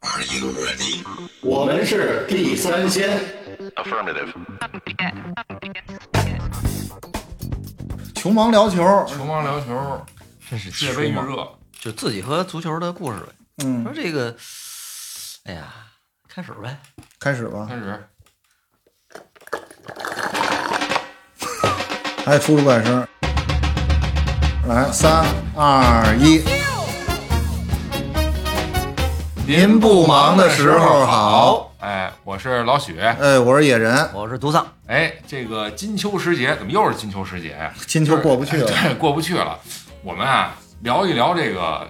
Are you ready？我们是地三鲜。Affirmative. 球盲聊球，球盲聊球，真是世界杯热，就自己和足球的故事呗。嗯说，这个，哎呀，开始呗。开始吧，开始。还出出怪声。来，三二一，您不忙的时候好。哎，我是老许。哎，我是野人，我是独丧，哎，这个金秋时节怎么又是金秋时节呀？金秋过不去了。对，过不去了。我们啊，聊一聊这个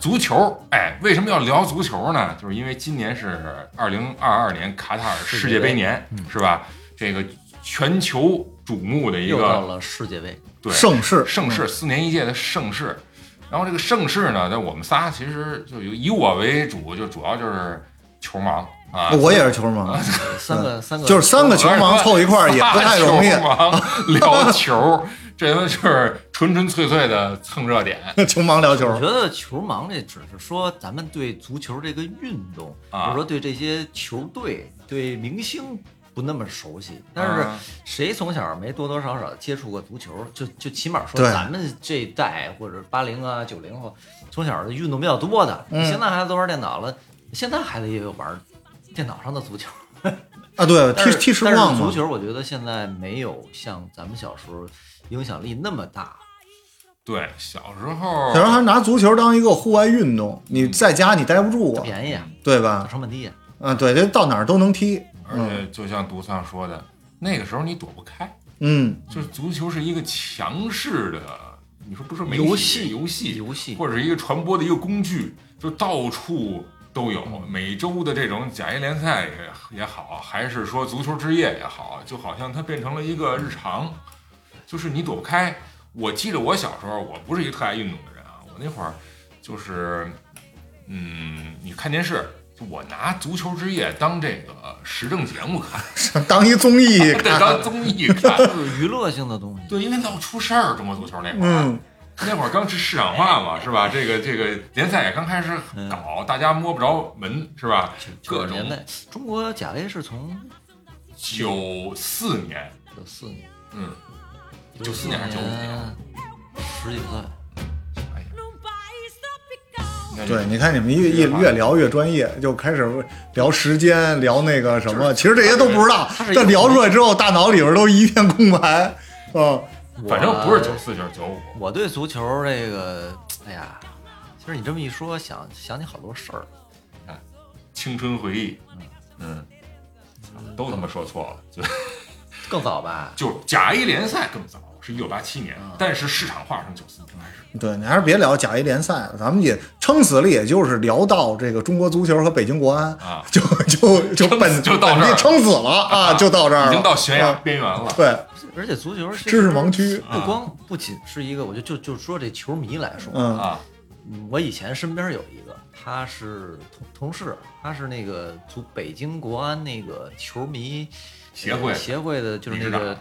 足球。哎，为什么要聊足球呢？就是因为今年是二零二二年卡塔尔世界杯年，是吧？这个全球瞩目的一个又到了世界杯，对盛世，盛世，四年一届的盛世。然后这个盛世呢，在我们仨其实就有以我为主，就主要就是球盲啊。我也是球盲，三个三个 就是三个球盲凑一块儿也不太容易 仨。球盲聊球，这他妈就是纯纯粹粹的蹭热点 球盲聊球我觉，得球盲这只是说咱们对足球这个运动，啊或者说对这些球队、对明星不那么熟悉。但是啊谁从小没多多少少接触过足球，就就起码说咱们这一代或者八零啊九零后，从小的运动比较多的。嗯现在孩子都玩电脑了，现在孩子也有玩电脑上的足球。啊，对，踢踢实况嘛。足球我觉得现在没有像咱们小时候影响力那么大。对，小时候小时候还拿足球当一个户外运动，你在家你待不住啊，便宜啊，对吧？成本低啊。啊，对，这到哪儿都能踢。而且就像独丧说的，那个时候你躲不开，嗯，就是足球是一个强势的，你说不是媒体游戏游戏游戏或者是一个传播的一个工具，就到处都有。每周的这种甲 A 联赛也也好，还是说足球之夜也好，就好像它变成了一个日常，就是你躲不开。我记得我小时候，我不是一个特爱运动的人啊，我那会儿就是，嗯，你看电视。就我拿足球之夜当这个时政节目看，当一综艺。当综艺看。就是娱乐性的东西。对，因为闹出事儿，中国足球那会儿，嗯，那会儿刚是市场化嘛，是吧？这个这个联赛也刚开始搞，大家摸不着门，是吧？各种年代，中国甲 A 是从九四年，九四年，嗯，九四年还是九五年？十几岁。那对，你看你们越越越聊越专业，就开始聊时间，聊那个什么，其实这些都不知道但聊出来之后，大脑里边都一片空白。嗯，反正不是九四就是九五。我对足球这个，哎呀，其实你这么一说，想想起好多事儿。看青春回忆，嗯，都他妈说错了，就更早吧？就甲 A 联赛更早，是一九八七年，啊但是市场化从九四年开始。对你还是别聊甲 A 联赛了，咱们也撑死了，也就是聊到这个中国足球和北京国安啊 就就就撑本就到这儿本地撑死了啊，就到这儿了，已经到悬崖啊边缘了。对，而且足球其实知识盲区不光不仅是一个，我就就就说这球迷来说，嗯啊，嗯我以前身边有一个，他是同同事，他是那个足北京国安那个球迷协会呃协会的，就是那个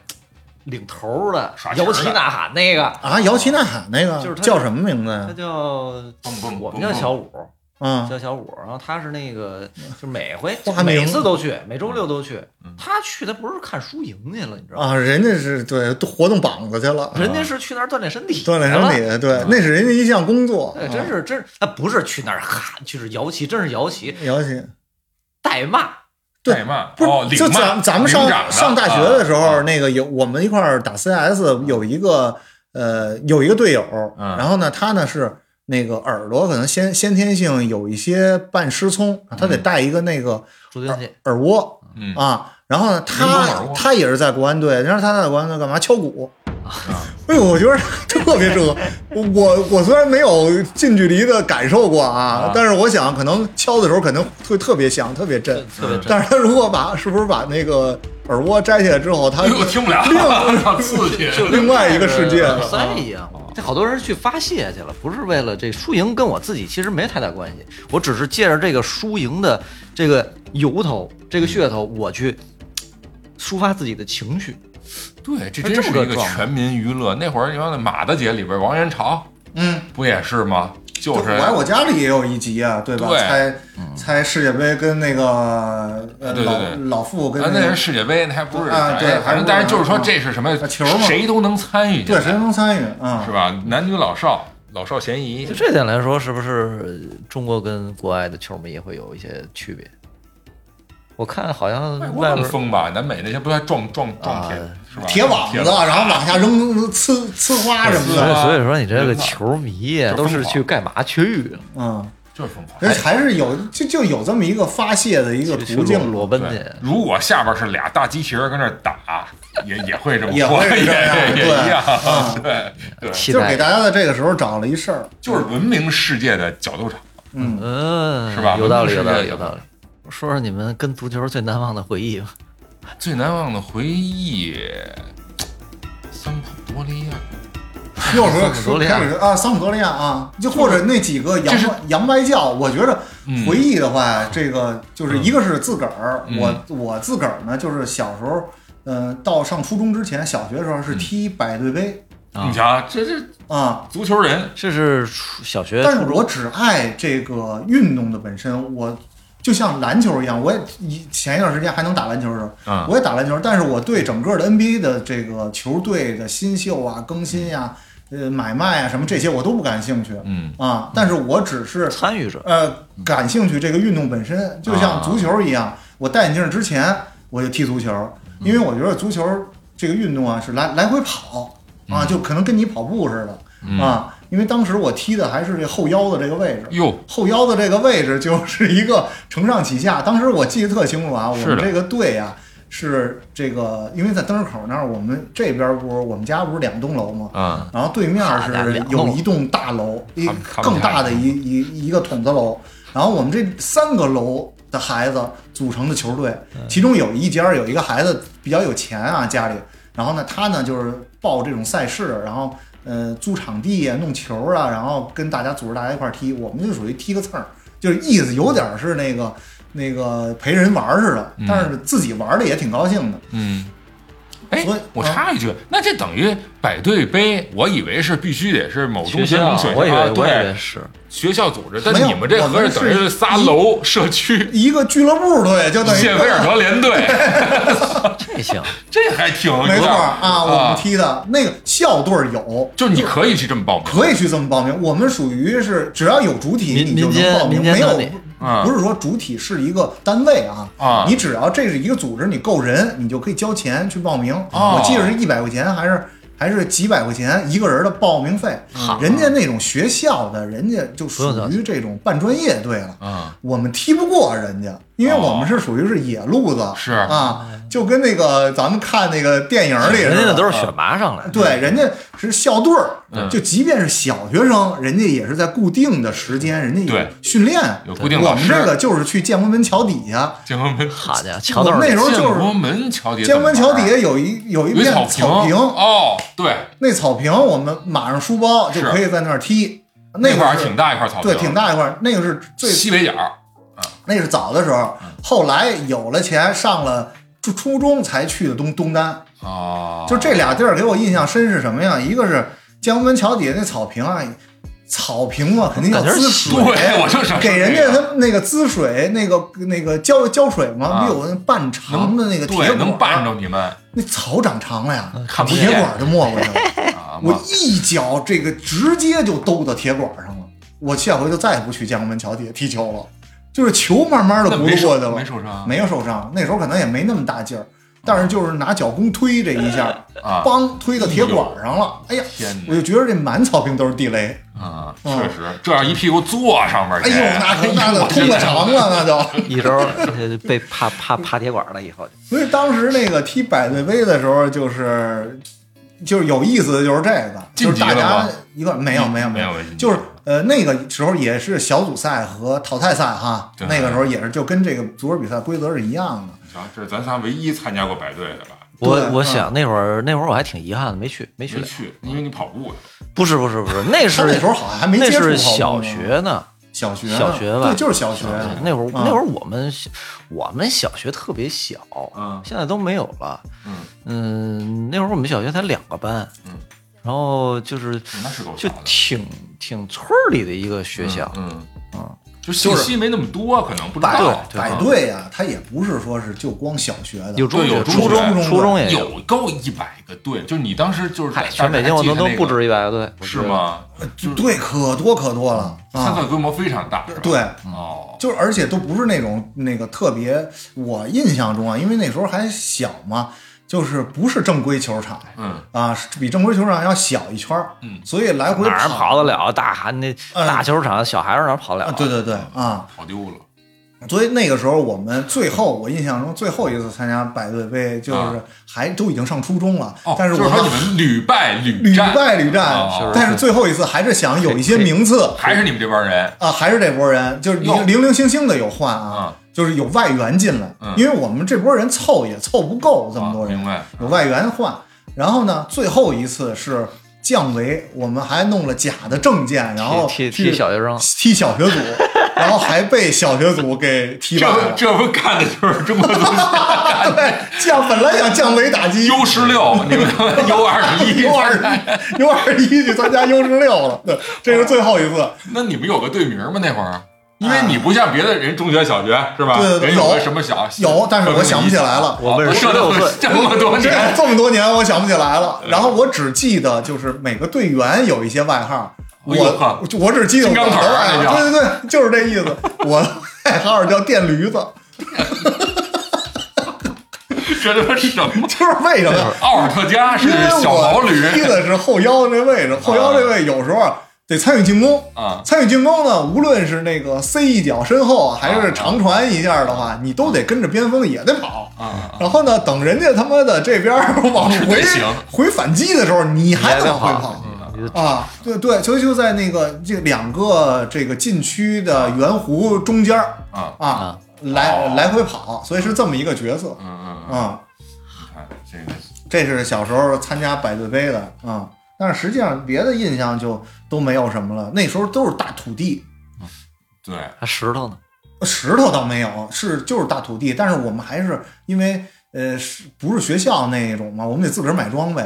领头的摇旗呐喊那个，啊，摇旗呐喊那个就是他叫什么名字他？叫我们叫小五，嗯。叫小五，然后他是那个，就每回每次都去，每周六都去。他去他不是看输赢去了，你知道吗？啊，人家是对都活动膀子去了，人家是去那儿锻炼身体，锻炼身体，对，那是人家一项工作，对，真是真是，他不是去那儿喊，就是摇旗，真是摇旗，摇旗。带骂。对代骂不是，哦，就咱咱们上上大学的时候，啊那个有我们一块儿打 CS，有一个呃有一个队友，嗯然后呢，他呢是那个耳朵可能先先天性有一些半失聪，他得戴一个那个助听器，耳蜗嗯啊。然后呢，他他也是在国安队，你知道他在国安队干嘛？敲鼓。啊 哎呦，我觉得特别适合我。我虽然没有近距离的感受过啊啊，但是我想可能敲的时候可能会特别响，特别震。特别震。但是他如果把是不是把那个耳蜗摘下来之后，他听不了，好刺激。另外一个世界耳塞一样。这好多人去发泄去了，不是为了这输赢，跟我自己其实没太大关系。我只是借着这个输赢的这个由头、这个噱头，我去抒发自己的情绪。对，这真是一个全民娱乐。那会儿你看那马大姐里边，王元朝嗯，不也是吗？就是我爱我家里也有一集啊，对吧？对猜猜世界杯跟那个呃老对对对老傅跟啊，那世界杯，那还不是啊对哎反正但是就是说这是什么啊球嘛谁都能参与进对谁来，能参与啊？是吧？男女老少，老少咸宜就。这点来说，是不是中国跟国外的球迷也会有一些区别？我看好像外边更疯吧？南美那些不还撞撞撞铁啊是吧？铁网子，然后往下扔呲呲花什么的，所以说你这个球迷啊都是去干嘛去？嗯，就是疯狂。人还是有就就有这么一个发泄的一个途径裸裸奔对去。，如果下边是俩大机器人跟那打，也也会这么也说也会这样也对一样 啊，对对，就是给大家在这个时候找了一事儿，就是文明世界的角斗场。嗯，嗯，是吧有道理，有道理，有道理。说说你们跟足球最难忘的回忆吧。最难忘的回忆，桑普多利亚。又说桑普多利亚说开始啊，桑普多利亚啊，就或者那几个洋洋外教，我觉得嗯回忆的话，这个就是一个是自个儿，嗯我我自个儿呢，就是小时候，呃，到上初中之前，小学的时候是踢百队杯啊你瞧，这这啊，足球人，这是小学、但是我只爱这个运动的本身，我就像篮球一样，我也以前一段时间还能打篮球的时候，嗯我也打篮球，但是我对整个的 NBA 的这个球队的新秀啊、更新呀、呃买卖啊什么这些我都不感兴趣。嗯。啊，但是我只是参与者，呃感兴趣这个运动本身，就像足球一样，我戴眼镜之前我就踢足球，因为我觉得足球这个运动啊是来来回跑啊，就可能跟你跑步似的嗯，啊，因为当时我踢的还是这后腰的这个位置。哟，后腰的这个位置就是一个承上启下。当时我记得特清楚啊，我们这个队啊是这个，因为在灯市口那儿，我们这边不是我们家不是两栋楼吗？嗯然后对面是有一栋大楼，一更大的一一一个筒子楼。然后我们这三个楼的孩子组成的球队，嗯其中有一家有一个孩子比较有钱啊，家里，然后呢，他呢就是报这种赛事，然后呃租场地啊、弄球啊，然后跟大家组织大家一块儿踢。我们就属于踢个蹭儿，就是意思有点是那个那个陪人玩似的，但是自己玩的也挺高兴的。嗯。哎我插一句，那这等于百队杯，我以为是必须得是某中学我以为啊我以为对是学校组织，但你们这合着等于是仨楼社区 一个俱乐部队就等于谢菲尔德联队 这行，这还挺有没错啊，我们踢的那个校队有，就是你可以去这么报名，可以去这么报名。我们属于是只要有主体，你就能报名，没有不是说主体是一个单位啊啊。你只要这是一个组织，你够人，你就可以交钱去报名。哦我记得是一百块钱还是。还是几百块钱一个人的报名费。好，人家那种学校的，人家就属于这种半专业队了。啊，我们踢不过人家，因为我们是属于是野路子，是。啊，就跟那个咱们看那个电影里似的，人家那都是选拔上来的。对，人家是校队儿，嗯就即便是小学生，人家也是在固定的时间，人家有训练，有固定我们老师这个就是去建国门桥底下，建国门好家伙，我们那时候就是建国门桥底下建国门桥底下有一有一片有草草坪，哦，对，那草坪我们马上书包就可以在那儿踢，那那块儿挺大一块草坪，对，挺大一块，那个是最西北角，那是早的时候，后来有了钱上了初初中才去的东东单，啊，就这俩地儿给我印象深是什么呀？一个是建国门桥底下那草坪啊，草坪嘛，肯定要滋水，对我就想给人家他那个滋水，那个那个浇浇水嘛，啊不有那半长的那个铁对，管能绊儿，着你们那草长长了呀，看不见铁管就没过去了。啊！我一脚这个直接就兜到铁管上了，我下回就再也不去建国门桥底下踢球了，就是球慢慢的轱辘过去了，没受伤没有受伤，那时候可能也没那么大劲儿，但是就是拿脚弓推这一下，啊梆推到铁管上了，哎呀，天我就觉得这满草坪都是地雷，啊，嗯确实，这样一屁股坐上面去，哎呦，那可那哎呦个通了肠了，那就。一周呃被趴趴趴铁管了以后，所以当时那个踢百队杯的时候，就是就是有意思的就是这个，就是大家吗一个没有没有没有。就是呃那个时候也是小组赛和淘汰赛哈，那个时候也是就跟这个足球比赛规则是一样的。这是咱仨唯一参加过百队的吧？我我想那会儿那会儿我还挺遗憾的，没去没去。没。去，因为你跑步去不是不是不是，那他是那时候好像还没那接触是小跑步呢。学呢。小学小学吧。对，就是小学。那会儿嗯。那会儿我们我们小学特别小，嗯。现在都没有了。嗯。嗯，那会儿我们小学才两个班，嗯，然后就是那是够就。挺挺村儿里的一个学校，嗯，嗯，就信息没那么多，可能不知百道。对百队啊，它也不是说是就光小学的，有中有初中、初中也有。有够一百个队，就你当时就是全北京我都都不止一百个队？是吗？对，可多可多了啊。参赛规模非常大，对，哦，就是而且都不是那种那个特别，我印象中啊，因为那时候还小嘛，就是不是正规球场嗯，啊，是比正规球场要小一圈儿，嗯所以来回哪儿跑得了？大喊那嗯大球场，小孩儿哪儿跑得了？啊？对对对啊，跑丢了。所以那个时候我们最后，我印象中最后一次参加百队杯，就是啊还都已经上初中了，哦，但是我就是说你们屡败屡屡，败屡战哦，但是最后一次还是想有一些名次还是你们这帮人啊，还是这波人，就是零零零星星的有换啊啊，就是有外援进来嗯，因为我们这波人凑也凑不够这么多人？有外援换。然后呢，最后一次是降维，我们还弄了假的证件，然后踢踢小学生，踢小学组，然后还被小学组给踢败这了。这不干的就是中国足球对，降本来想降维打击 U 十六，你们 U 二十一，U 二十一 U 二十一去参加 U 十六了，对，这是最后一次。那你们有个队名吗？那会儿，因为你不像别的人中学、小学是吧？对对对人有什么小有但是我想不起来了我们是这都16岁这么多年，这么多年，我想不起来了。然后我只记得就是每个队员有一些外号，我我只记得我金刚腿儿的外号，对对对，就是这意思。我的外号叫电驴子，这他妈什么？就是为什么呀？奥尔特加是因为小毛驴我踢的是后腰这位置，后腰这位有时候啊得参与进攻。啊，参与进攻呢，无论是那个塞一脚身后啊，还是长传一下的话，你都得跟着边锋也得跑。啊然后呢，等人家他妈的这边 往回回反击的时候，你还得往回跑啊，对对，所以就在那个这两个这个禁区的圆弧中间啊，啊啊，来哦来回跑，所以是这么一个角色嗯嗯嗯，啊。这个这是小时候参加百队杯的啊，但是实际上别的印象就都没有什么了。那时候都是大土地，对，还石头呢，石头倒没有，是就是大土地。但是我们还是因为呃是不是学校那种嘛，我们得自个儿买装备，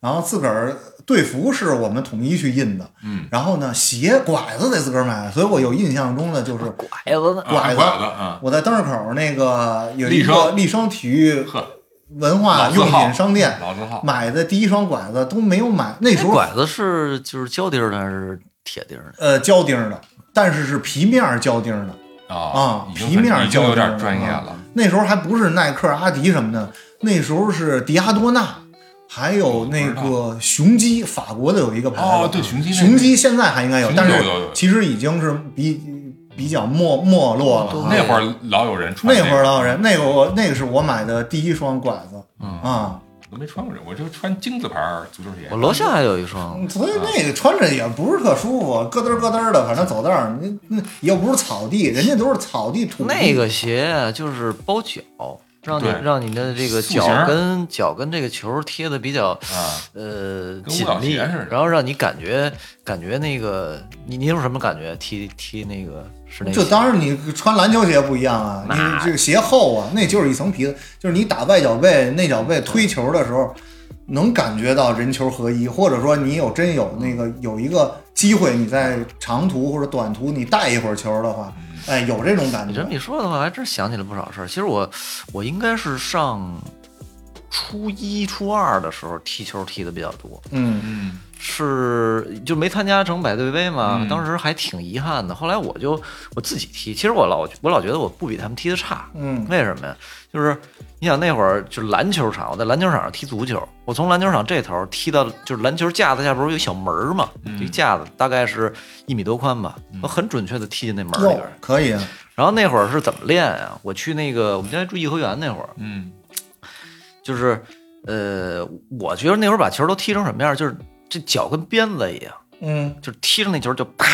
然后自个儿队服是我们统一去印的，嗯，然后呢鞋拐子得自个儿买，所以我有印象中的就是拐子呢，拐子啊拐子啊，我在灯市口那个有一个立生立生体育呵，文化用品商店老字号，买的第一双拐子都没有买，那时候拐子是就是胶钉的还是铁钉的？呃胶钉的，但是是皮面胶钉的。啊啊皮面很已经有胶点钉啊专业了，那时候还不是耐克、阿迪什么的，那时候是迪亚多纳，还有那个雄鸡，法国的有一个牌子。哦对雄鸡雄鸡现在还应该有，但是有有有其实已经是比比较没没落了啊。那会儿老有人穿那个会儿老有人，那个我那个是我买的第一双拐子嗯啊，我都没穿过这，我就穿金字牌足球鞋。我楼下还有一双，所以那个穿着也不是特舒服，咯噔咯噔的，反正走道儿，那那又不是草地，人家都是草地土地。那个鞋啊，就是包脚，让你让你的这个脚跟脚跟这个球贴的比较啊，呃跟紧密，然后让你感觉感觉那个你你有什么感觉？踢踢那个是那个鞋这当然，你穿篮球鞋不一样啊，你这个鞋厚啊，那就是一层皮子，就是你打外脚背、内脚背推球的时候，能感觉到人球合一，或者说你有真有那个有一个机会，你在长途或者短途你带一会儿球的话，哎，有这种感觉你这么。一说的话，还真想起了不少事儿。其实我我应该是上初一、初二的时候踢球踢的比较多，嗯嗯是就没参加成百队杯嘛，嗯当时还挺遗憾的。后来我就我自己踢，其实我老我老觉得我不比他们踢的差，嗯为什么呀？就是你想那会儿就是篮球场，我在篮球场上踢足球，我从篮球场这头踢到就是篮球架子下边不是有小门儿嘛，嗯这个架子大概是一米多宽吧，我很准确的踢进那门儿里边儿。，可以啊，然后那会儿是怎么练啊？我去那个我们家住颐和园那会儿，嗯就是呃，我觉得那会儿把球都踢成什么样，就是这脚跟鞭子一样，嗯，就是踢上那球就啪，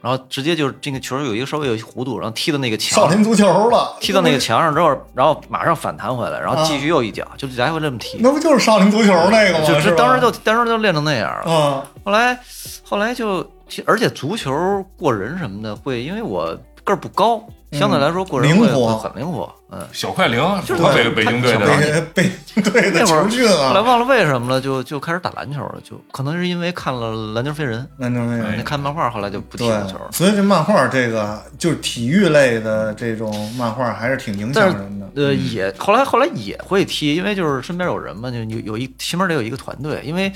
然后直接就是这个球有一个稍微有一弧度，然后踢到那个墙上，少林足球了，踢到那个墙上之后，然后马上反弹回来，然后继续又一脚，就来回这么踢。那不就是少林足球那个吗？就是当时就当时就练成那样了。啊，后来后来就，而且足球过人什么的会，因为我个儿不高，相对来说过人灵活很灵活，嗯。小快灵就是北北京队的，北北京队的那会儿球训啊，后来忘了为什么了，就就开始打篮球了，就可能是因为看了《篮球飞人》，篮球飞人那看漫画，后来就不踢对足球了。，所以这漫画这个就是体育类的这种漫画还是挺影响人的。呃，也后来后来也会踢，因为就是身边有人嘛，就有有一起码得有一个团队。因为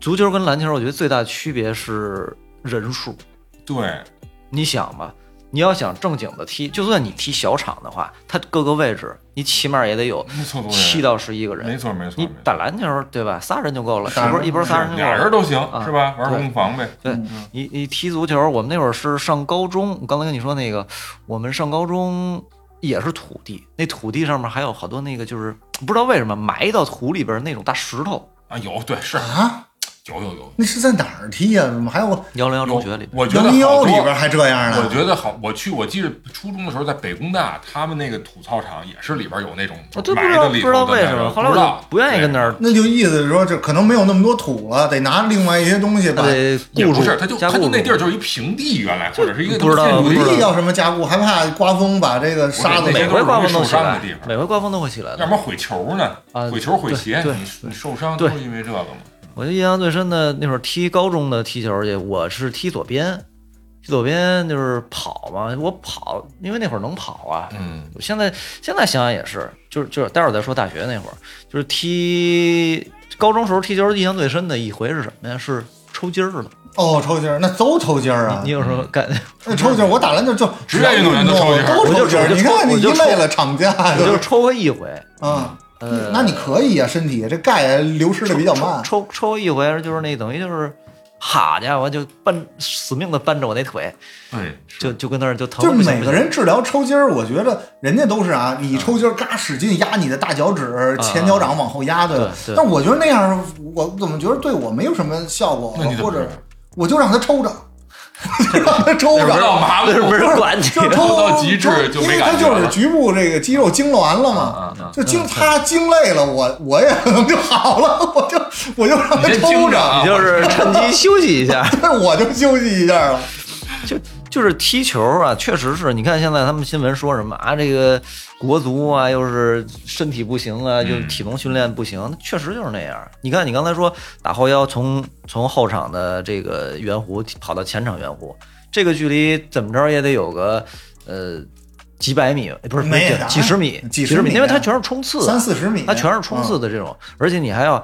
足球跟篮球，我觉得最大的区别是人数。对，你想吧，你要想正经的踢，就算你踢小场的话，它各个位置你起码也得有没错，七到十一个人。没错没错，你打篮球对吧？仨人就够了，一波一波仨人就够了。俩人都行啊是吧？玩对攻防呗，对你，你踢足球，我们那会儿是上高中，我刚才跟你说那个，我们上高中也是土地，那土地上面还有好多那个，就是不知道为什么埋到土里边那种大石头。啊有对是啊，有有有。那是在哪儿踢呀？怎么还有幺零幺有中学里，我觉幺零得幺里边还这样呢？我觉得好，我去，我记得初中的时候在北工大，他们那个土操场也是里边有那种我都不埋知道不知道的里头的为什么，后来我不知道不愿意跟那儿，那就意思是说，这可能没有那么多土了，得拿另外一些东西把得固住也不是，他就他就那地儿就是一平地，原来或者是一个不知道要什么加固，还怕刮风把这个沙子每回刮风都起的地方，每回刮风都会起来的。要不然毁球呢啊，毁球毁鞋，你你受伤都是因为这个嘛。我就印象最深的那会儿踢高中的踢球去，我是踢左边，踢左边就是跑嘛，我跑，因为那会儿能跑啊。嗯，现在现在想想也是，就是就是，待会儿再说大学那会儿，就是踢高中时候踢球，印象最深的一回是什么呀？是抽筋儿了。哦，抽筋儿那都抽筋儿啊你！有什么感？那抽筋儿，我打篮球就职业运动员都抽筋儿都抽筋儿。我就你看你累了，厂家我就抽过一回，啊，呃，那你可以啊，身体这钙流失的比较慢。抽抽抽一回，就是那等于就是，好家伙，就扳死命的扳着我那腿，对，就就跟那儿就疼就每个人治疗抽筋儿，我觉得人家都是啊，你抽筋儿嘎使劲压你的大脚趾、前脚掌往后压的。但我觉得那样，我怎么觉得对我没有什么效果或者我就让他抽着，就让 他抽不知着。道麻木，不是管你就抽抽到极致就没因为他就是局部这个肌肉痉挛了嘛，就经他经累了，我我也可 能就好了，我就我就让他抽着，你就是趁机休息一下。但我就休息一下了。就就是踢球啊，确实是你看现在他们新闻说什么啊，这个国足啊，又是身体不行啊，就体能训练不行，确实就是那样。你看你刚才说打后腰从从后场的这个圆弧跑到前场圆弧，这个距离怎么着也得有个呃几百米，不是没有几十米，几十米十因为它全是冲刺啊，三四十米，它全是冲刺的这种，而且你还要，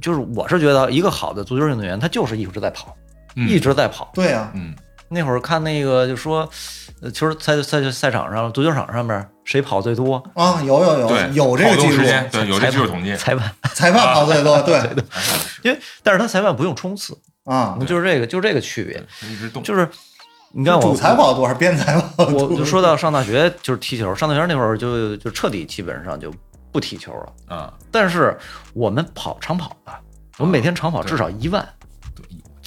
就是我是觉得一个好的足球运动员，他就是一直在跑，嗯一直在跑。对呀、嗯，那会儿看那个就说，呃，球赛赛赛场上足球场上面谁跑最多，啊，有有有，有这个记录，对，有这技术统计，裁判，裁判跑最多，对。因为但是他裁判不用冲刺，啊，就是这个就是这个区别，一直动，就是你看我主裁跑多还是边裁跑多？我就说到上大学就是踢球，上大学那会儿就就彻底基本上就不踢球了，啊，但是我们跑长跑吧，我们每天长跑至少一万。对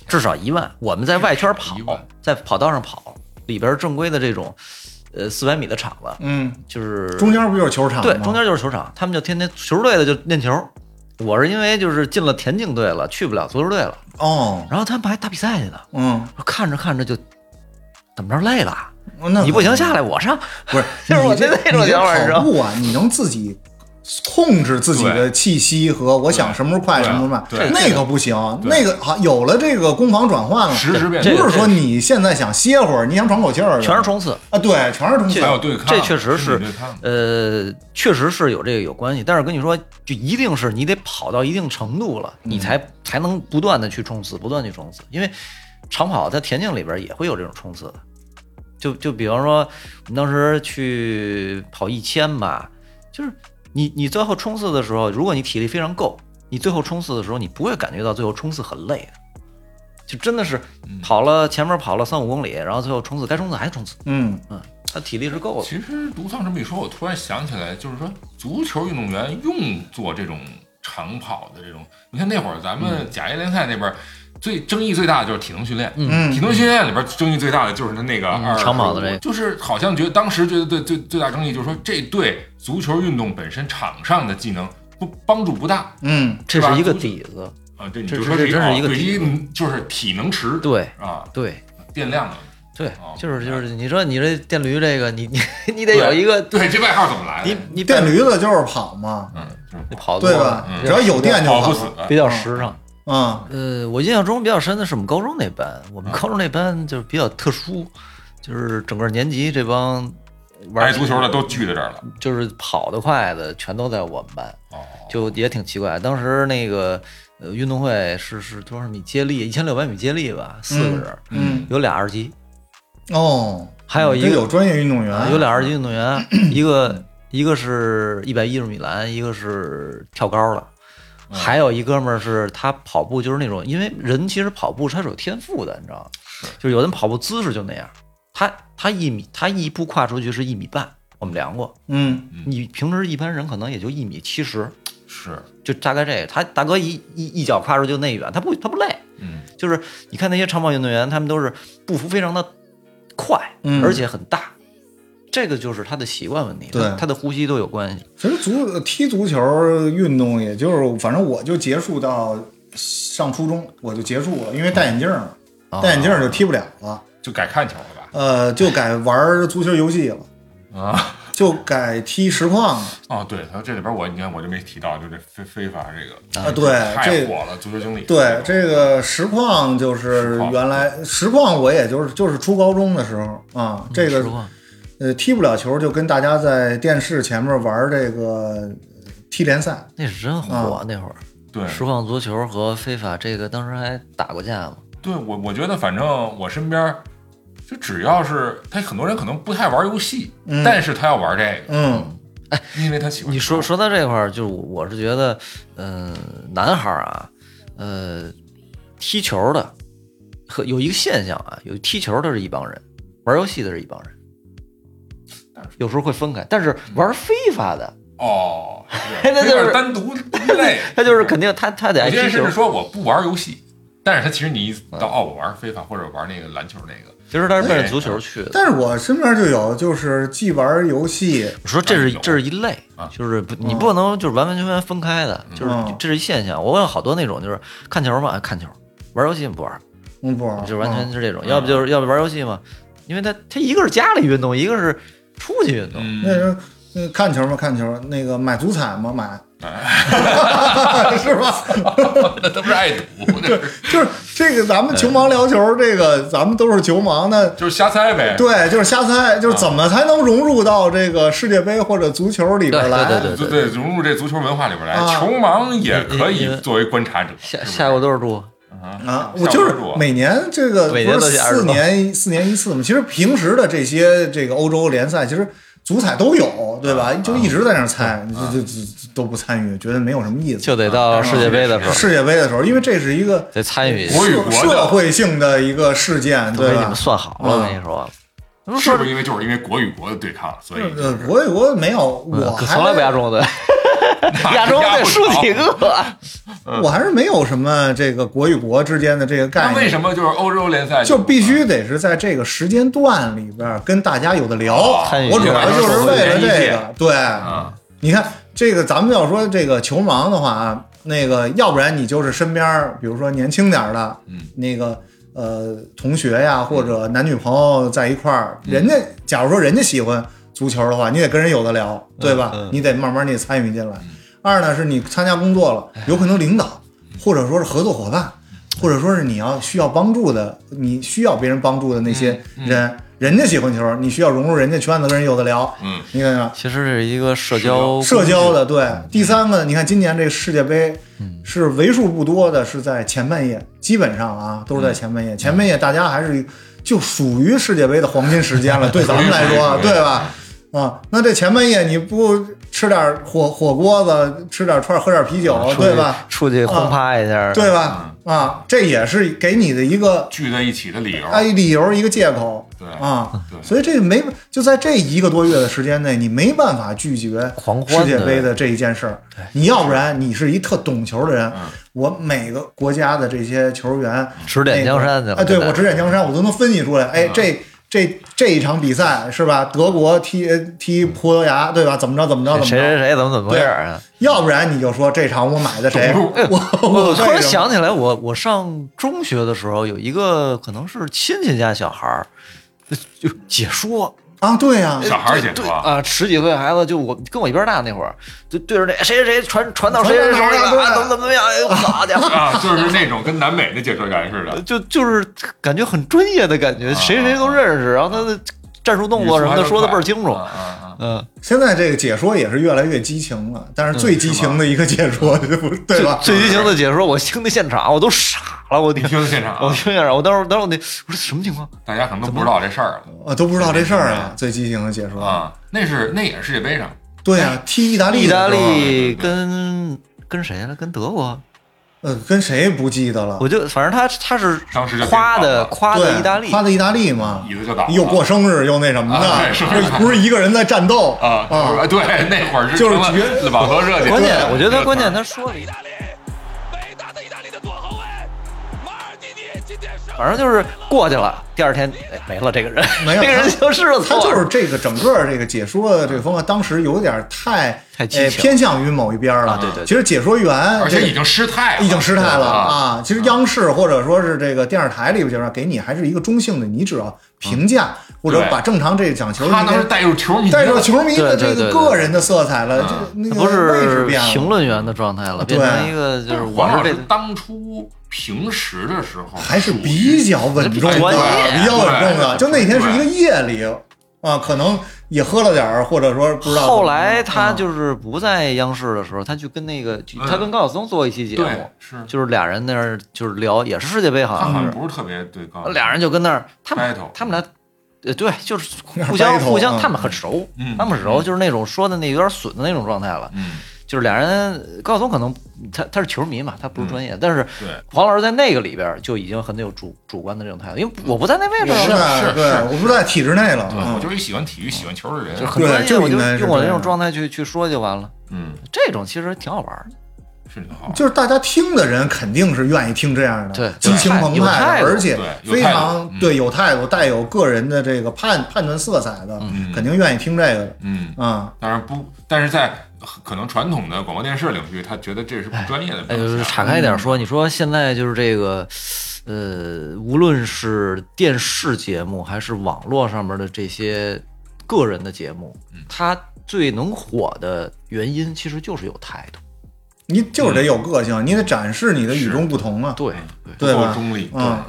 至少一万。我们在外圈跑，在跑道上跑，里边正规的这种，呃，四百米的场子，嗯，就是中间不就是球场吗？对，中间就是球场，他们就天天球队的就练球。我是因为就是进了田径队了，去不了足球队了，哦，然后他们还打比赛去呢，嗯，看着看着就怎么着累了，那你不行下来我上，不是，就是我你这那种想法你知道跑步啊，你能自己控制自己的气息和我想什么时候快什么时候慢对，那个不行，那个好有了这个攻防转换了，实时变这个不是说你现在想歇会儿，你想喘口气儿，全是冲刺。啊，对，全是冲刺。还，有对抗，这确实是呃，确实是有这个有关系，但是跟你说，就一定是你得跑到一定程度了，你才才能不断的去冲刺，不断去冲刺，因为长跑在田径里边也会有这种冲刺的。就就比方说，我们当时去跑一千吧，就是你你最后冲刺的时候，如果你体力非常够，你最后冲刺的时候，你不会感觉到最后冲刺很累的，就真的是跑了前面跑了三五公里，然后最后冲刺该冲刺还冲刺，嗯，嗯，他体力是够的。其实独丧这么一说，我突然想起来，就是说足球运动员用做这种长跑的这种，你看那会儿咱们甲 A 联赛那边儿最争议最大的就是体能训练，嗯。体能训练里边争议最大的就是他那个嗯长跑的这个。就是好像觉得当时觉得最最最大争议就是说这对足球运动本身场上的技能不帮助不大嗯，这是一个底子，啊，对，你就说这真是一个底子一就是体能池对啊，对，电量的对哦，就是就是，你说你这电驴这个，你你你得有一个，对这外号怎么来的？你你电驴子就是跑嘛，嗯，你跑得对吧嗯？只要有电就跑不死。比较时尚。嗯，呃，我印象中比较深的是我们高中那班，我们高中那班就是比较特殊，就是整个年级这帮玩爱足球的都聚在这儿了。就是跑得快的全都在我们班，哦，就也挺奇怪。当时那个呃运动会是是多少米接力？一千六百米接力吧，四个人，嗯，有俩二级，哦，还有一个有专业运动员，啊有俩二级运动员，一个一个是一百一十米栏，一个是跳高的，还有一哥们儿是他跑步就是那种，因为人其实跑步他是有天赋的，你知道吗？就是有人跑步姿势就那样，他他一米他一步跨出去是一米半，我们量过，嗯你平时一般人可能也就一米七十，是，就大概这个。他大哥一一一脚跨出就那远，他不他不累，嗯，就是你看那些长跑运动员，他们都是步幅非常的快，嗯而且很大，这个就是他的习惯问题，对他他的呼吸都有关系。其实足踢足球运动，也就是反正我就结束到上初中我就结束了，因为戴眼镜了，啊戴眼镜就踢不了了，就改看球了吧？呃，就改玩足球游戏了，啊，就改踢实况了。哦，对，他这里边我你看我就没提到，就这非非法这个啊，对，这太火了，足球经理。对这个实况就是原来实况，我也就是就是初高中的时候啊，这个呃踢不了球，就跟大家在电视前面玩这个踢联赛。那是真火，啊那会儿对实况足球和非法这个当时还打过架吗。对我我觉得反正我身边就只要是他很多人可能不太玩游戏，嗯但是他要玩这个，嗯哎因为他喜欢。你说说到这块儿，就是我是觉得，嗯、男孩儿啊，呃，踢球的和有一个现象啊，有踢球的是一帮人，玩游戏的是一帮人，有时候会分开，但是玩非法的，哦，那这就是单独一类，他就是肯定他他得爱踢球有些人甚至。说我不玩游戏，但是他其实你一到哦，我玩非法或者玩那个篮球那个，其实他是奔着足球去的。但是我身边就有，就是既玩游戏，我说这是这是一类啊，就是不你不能就是完完全全分开的，就是嗯。这是一现象。我有好多那种就是看球嘛，哎看球，玩游戏不玩，嗯不玩，就完全是这种，嗯。要不就是要不玩游戏嘛，因为他他一个是家里运动，一个是出去运动。嗯。那时候那看球嘛，看球，那个买足彩嘛，买，哎 是吧？那都不是爱赌，那是就是这个，咱们球盲聊球，这个咱们都是球盲，那就是瞎猜呗。对，就是瞎猜，就是怎么才能融入到这个世界杯或者足球里边来？对对对对，融入这足球文化里边来，啊球盲也可以作为观察者。下下过多少注？啊，下我就是过每年这个每年不是都得20四年四年一次嘛。其实平时的这些这个欧洲联赛，其实足彩都有，对吧？就一直在那儿猜，就就就都不参与，觉得没有什么意思。就得到世界杯的时候世界杯的时候，因为这是一个得参与。国与国的社社会性的一个事件，对你们？算好了，我跟你说。是不是因为就是因为国与国的对抗，所以呃，国与国没有，我还从来不压中国队，亚洲得 输几个？我还是没有什么这个国与国之间的这个概那为。什么就是欧洲联赛就必须得是在这个时间段里边跟大家有的聊，参与我主要就是为了这个。对，啊？你看这个，咱们要说这个球盲的话啊，那个要不然你就是身边儿，比如说年轻点儿的，嗯。那个呃同学呀，或者男女朋友在一块儿，嗯。人家假如说人家喜欢足球的话，你得跟人有的聊，对吧？嗯。你得慢慢你得参与进来。二呢是你参加工作了，有可能领导或者说是合作伙伴，或者说是你要需要帮助的，你需要别人帮助的那些人，人家喜欢球，你需要融入人家圈子，跟人有的聊。嗯，你看看。其实是一个社交社交的，对。第三个，你看今年这个世界杯嗯是为数不多的是在前半夜，基本上啊都是在前半夜。前半夜大家还是就属于世界杯的黄金时间了，对咱们来说，对吧？啊，那这前半夜你不吃点火火锅子，吃点串，喝点啤酒，对吧？出去轰趴一下，对吧？啊，这也是给你的一个聚在一起的理由。哎理由，一个借口对啊。对所以这个没就在这一个多月的时间内，你没办法拒绝狂欢世界杯的的这一件事儿。你要不然你是一特懂球的人，嗯我每个国家的这些球员指点江山去了。哎，对我指点江山，我都能分析出来。哎，这这这一场比赛是吧？德国踢踢葡萄牙，对吧？怎么着怎么着怎么谁谁着？谁怎么怎么回事儿啊？要不然你就说这场我买的谁？我我我突然想起来，我我上中学的时候有一个可能是亲戚家小孩儿，就解说。啊，对呀、小孩儿解说，对啊，十几岁孩子就我跟我一边大那会儿，就对着那谁谁谁传传到谁谁手里了，啊怎么怎么样，哎呦，好家伙！啊，就是那种跟南美的解说员似的，就就是感觉很专业的感觉，谁谁都认识，然后他的战术动作什么的说的倍儿清楚啊。嗯，现在这个解说也是越来越激情了，但是最激情的一个解说，对吧？最最激情的解说，我听的现场我都傻了，我听，的现场啊，我听现场，我当时当时我那我说什么情况？大家可能都不知道这事儿了啊，都不知道这事儿啊，最激情的解说。啊。那是那也是世界杯上，对啊、踢意大利意大，利跟跟谁了？跟德国，呃，跟谁不记得了？我就反正他他是当时就夸的夸的意大利，夸的意大利嘛，椅子就倒了，又过生日又那什么的，啊是不是不是一个人在战斗啊啊！对，那会儿是就是成觉了网络热点，关键我觉得关键他说了一意大反正就是过去了，第二天哎没了这个人，没有 这个人就是了，他就是这个整个这个解说的这个风格，当时有点太呃太偏向于某一边了。啊对对对其实解说员而且已经失态了，已经失态了啊！啊！其实央视或者说是这个电视台里边，就是给你还是一个中性的，你只要评价或者把正常这讲球，他当时带入球迷，带入球迷的这个个人的色彩了，这个那个不位置是变了。评论员的状态了，变成一个就是我黄老师是这当初平时的时候还是比较稳重的，比较稳重的。就那天是一个夜里啊，可能也喝了点儿，或者说不知道。后来他嗯就是不在央视的时候，他去跟那个嗯他跟高晓松做一期节目，是就是俩人那儿就是聊，也是世界杯，好像不是特别对高，俩人就跟那儿他们他们俩。呃，对，就是互相互相，嗯他们很熟，嗯他们很熟，就是那种说的那有点损的那种状态了。嗯，就是俩人，高晓松可能他他是球迷嘛，他不是专业，但是，黄老师在那个里边就已经很有主主观的这种态度，因为我不在那位置是啊，是对，我不在体制内了。我就是一喜欢体育、喜欢球的人就，很专业，我就用我这种状态去去说就完了。嗯，这种其实挺好玩的，是挺好。就是大家听的人肯定是愿意听这样的，对激情澎湃而且对有非常嗯对有态度，带有个人的这个判判断色彩的，嗯肯定愿意听这个的嗯，啊。当然不，但是在可能传统的广播电视领域，他觉得这是不专业的哎，就是岔开一点说，你说现在就是这个，呃，无论是电视节目还是网络上面的这些个人的节目，它最能火的原因其实就是有态度。你就是得有个性，你得展示你的与众不同啊。对不对。吧？中立，嗯。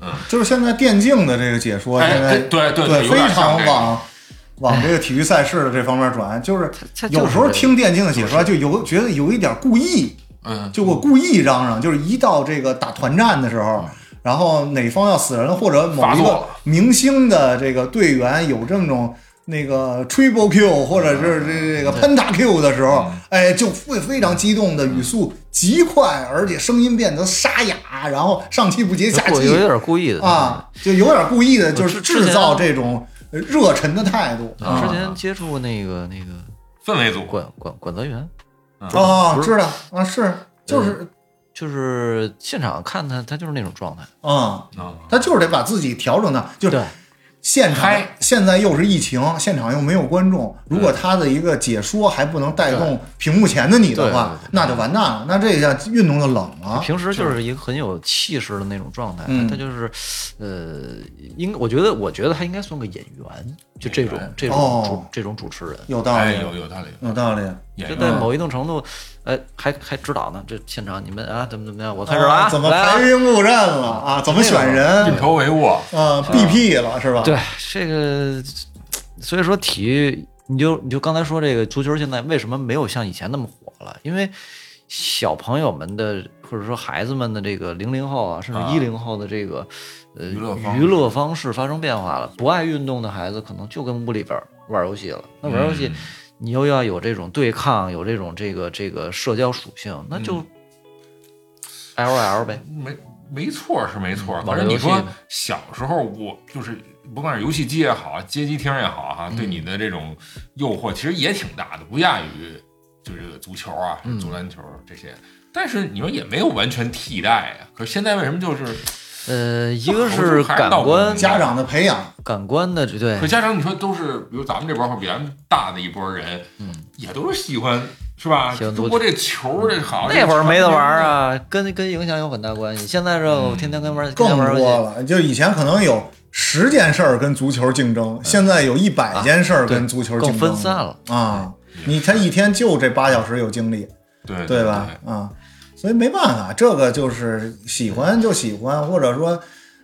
嗯，就是现在电竞的这个解说，哎现在对对对非常往 往这个体育赛事的这方面转，就是它就是有时候听电竞的解说就有觉得有一点故意，嗯，就我故意嚷嚷，就是一到这个打团战的时候，然后哪方要死人，或者某一个明星的这个队员有这种那个 triple Q 或者是这这个 penta Q 的时候，哎，就会非常激动的语速极快，而且声音变得沙哑，然后上气不接下气有有点故意的啊，就有点故意的，就是制造这种热忱的态度我之啊。前接触那个那个氛围组，管管管泽源，哦，知道啊，是就是就是现场看他，他就是那种状态。嗯，啊，他就是得把自己调整的，就是对现场现在又是疫情，现场又没有观众，如果他的一个解说还不能带动屏幕前的你的话那就完蛋了，那这下运动就冷了。平时就是一个很有气势的那种状态，嗯。他就是，呃，应我觉得，我觉得他应该算个演员，就这种这种哦。主这种主持人，有道哎，理，有有道理，有道理。就演员在某一定程度，哎，还还指导呢。这现场你们啊，怎么怎么样？我开始了啊，啊怎么排兵布阵了啊？怎么选人运人？筹帷幄，啊，BP 了是吧？对这个，所以说体育，你就你就刚才说这个足球现在为什么没有像以前那么火了？因为小朋友们的或者说孩子们的这个零零后啊，甚至啊一零后的这个呃娱乐方式娱乐方式发生变化了。不爱运动的孩子可能就跟屋里边玩游戏了。那玩游戏，嗯你又要有这种对抗，有这种这个这个社交属性，那就嗯 L O L 呗。没没错是没错，反正你说小时候我就是不管是游戏机也好，街机厅也好哈，嗯对你的这种诱惑其实也挺大的，不亚于就是这个足球啊、嗯足篮球这些。但是你说也没有完全替代呀。可是现在为什么就是？呃，一个是感官家长的培养，感官的对可家长你说都是，比如咱们这波或比咱们大的一波人，嗯，也都是喜欢是吧？喜欢足球中国这球这好，那会儿没得玩儿啊，跟跟影响有很大关系。现在这我天天跟玩，天更。多了。就以前可能有十件事儿跟足球竞争，现在有一百件事儿跟足球竞争，更分散了啊。你他一天就这八小时有精力，对对吧？啊，所以没办法，这个就是喜欢就喜欢，或者说。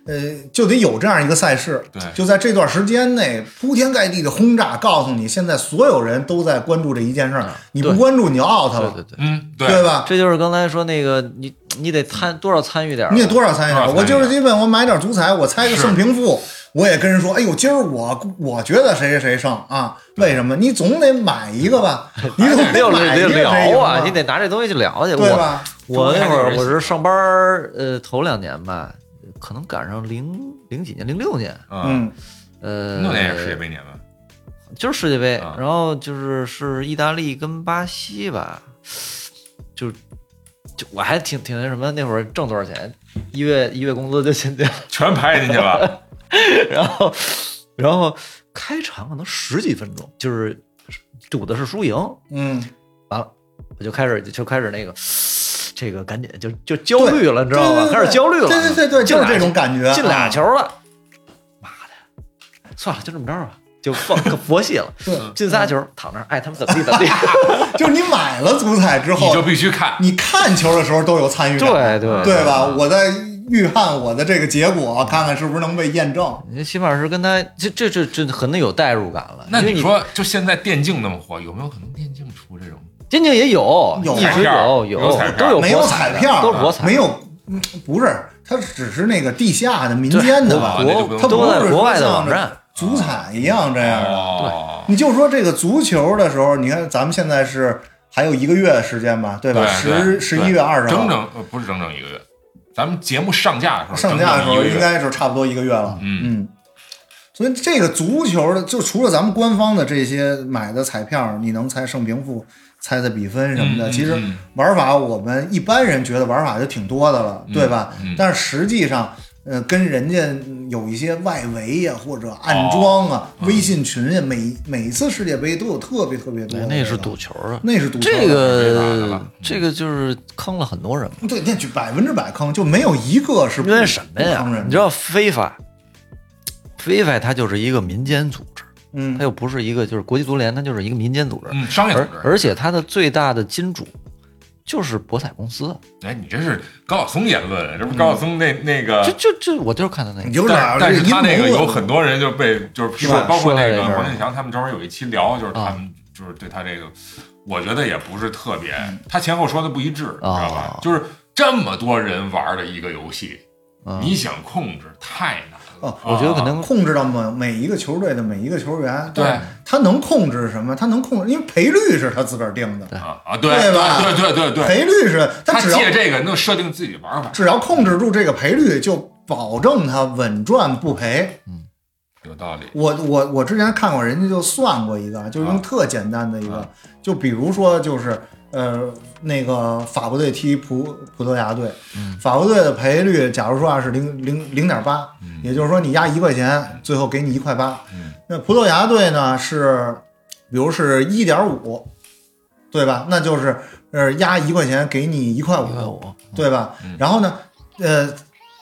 呃，就得有这样一个赛事，对就在这段时间内铺天盖地的轰炸，告诉你现在所有人都在关注这一件事儿，你不关注你就 out 了，对对对，嗯，对？吧？这就是刚才说那个，你你得参多少参与点儿，你得多少参与点我就是基本我买点足彩，我猜个是胜平负，我也跟人说，哎呦，今儿我我觉得谁谁谁胜啊？为什么？你总得买一个吧？你总得买一得个谁赢聊啊，你得拿这东西去聊去。我对吧？我那会儿我是上班儿，呃，头两年吧，可能赶上零零几年，零六年，嗯，呃，六年也是世界杯年吧？就是世界杯，啊然后就是是意大利跟巴西吧，就就我还挺挺那什么，那会儿挣多少钱，一月一月工资就先这样，全排进去了，然后然后开场可能十几分钟，就是赌的是输赢，嗯，完了我就开始就开始那个。这个赶紧就就焦虑了，你知道吗？开始焦虑了，对对对对，就是这种感觉。进俩啊球了，妈的，算了，就这么着吧，就放佛系了。对进仨球，躺那儿爱他们怎么地怎么地。就是你买了足彩之后你就，必须看。你看球的时候都有参与感，对对对吧？我在预判我的这个结果，看看是不是能被验证。你起码是跟他这这这这很有代入感了。那你说，就现在电竞那么火，有没有可能电竞出这种？电竞也有，有一直彩票有有彩票都有没有彩票，都是博彩，没有，嗯不是，它只是那个地下的民间的吧它不是国外的说像这网站足彩一样这样的。哦，你就说这个足球的时候，你看咱们现在是还有一个月的时间吧，对吧？十十一月二十号，整整呃不是整整一个月，咱们节目上架的时候，上架的时候应该是差不多一个月了。嗯所以这个足球的，就除了咱们官方的这些买的彩票，你能猜胜平负、猜猜比分什么的，其实嗯玩法我们一般人觉得玩法就挺多的了，对吧？嗯但是实际上。呃，跟人家有一些外围呀、或者暗装啊、哦微信群呀，每每次世界杯都有特别特别多。那是赌，球啊。那是赌球这个这个就是坑了很多人嘛。对，那就百分之百坑，就没有一个是因为什么不呀坑人？的你知道非法，非法它就是一个民间组织，嗯它又不是一个就是国际足联，它就是一个民间组织，嗯，商业组织。而且它的最大的金主就是博彩公司。哎，你这是高晓松言论，这不是高晓松那那个就就就，我就是看他那个，你就是但但是他那个有很多多人就被就是说是吧，包括那个黄健翔他们专门有一期聊，就是他啊们就是对他这个，我觉得也不是特别，他前后说的不一致，知道吧啊？就是这么多人玩的一个游戏，啊你想控制太难了。哦我觉得可能控制到每每一个球队的每一个球员，对。他能控制什么？他能控制，因为赔率是他自个儿定的，啊啊，对对吧？对对对对，赔率是他只要借这个能设定自己玩法，只要控制住这个赔率，就保证他稳赚不赔。有道理。我我我之前看过人家就算过一个，就是用啊特简单的一个，啊就比如说就是呃那个法国队踢葡葡萄牙队，嗯法国队的赔率假如说啊是零零零点八，嗯也就是说你压一块钱，最后给你一块八。嗯那葡萄牙队呢是，比如是一点五，对吧？那就是呃压一块钱给你一块一块五，五，对吧？嗯然后呢，呃，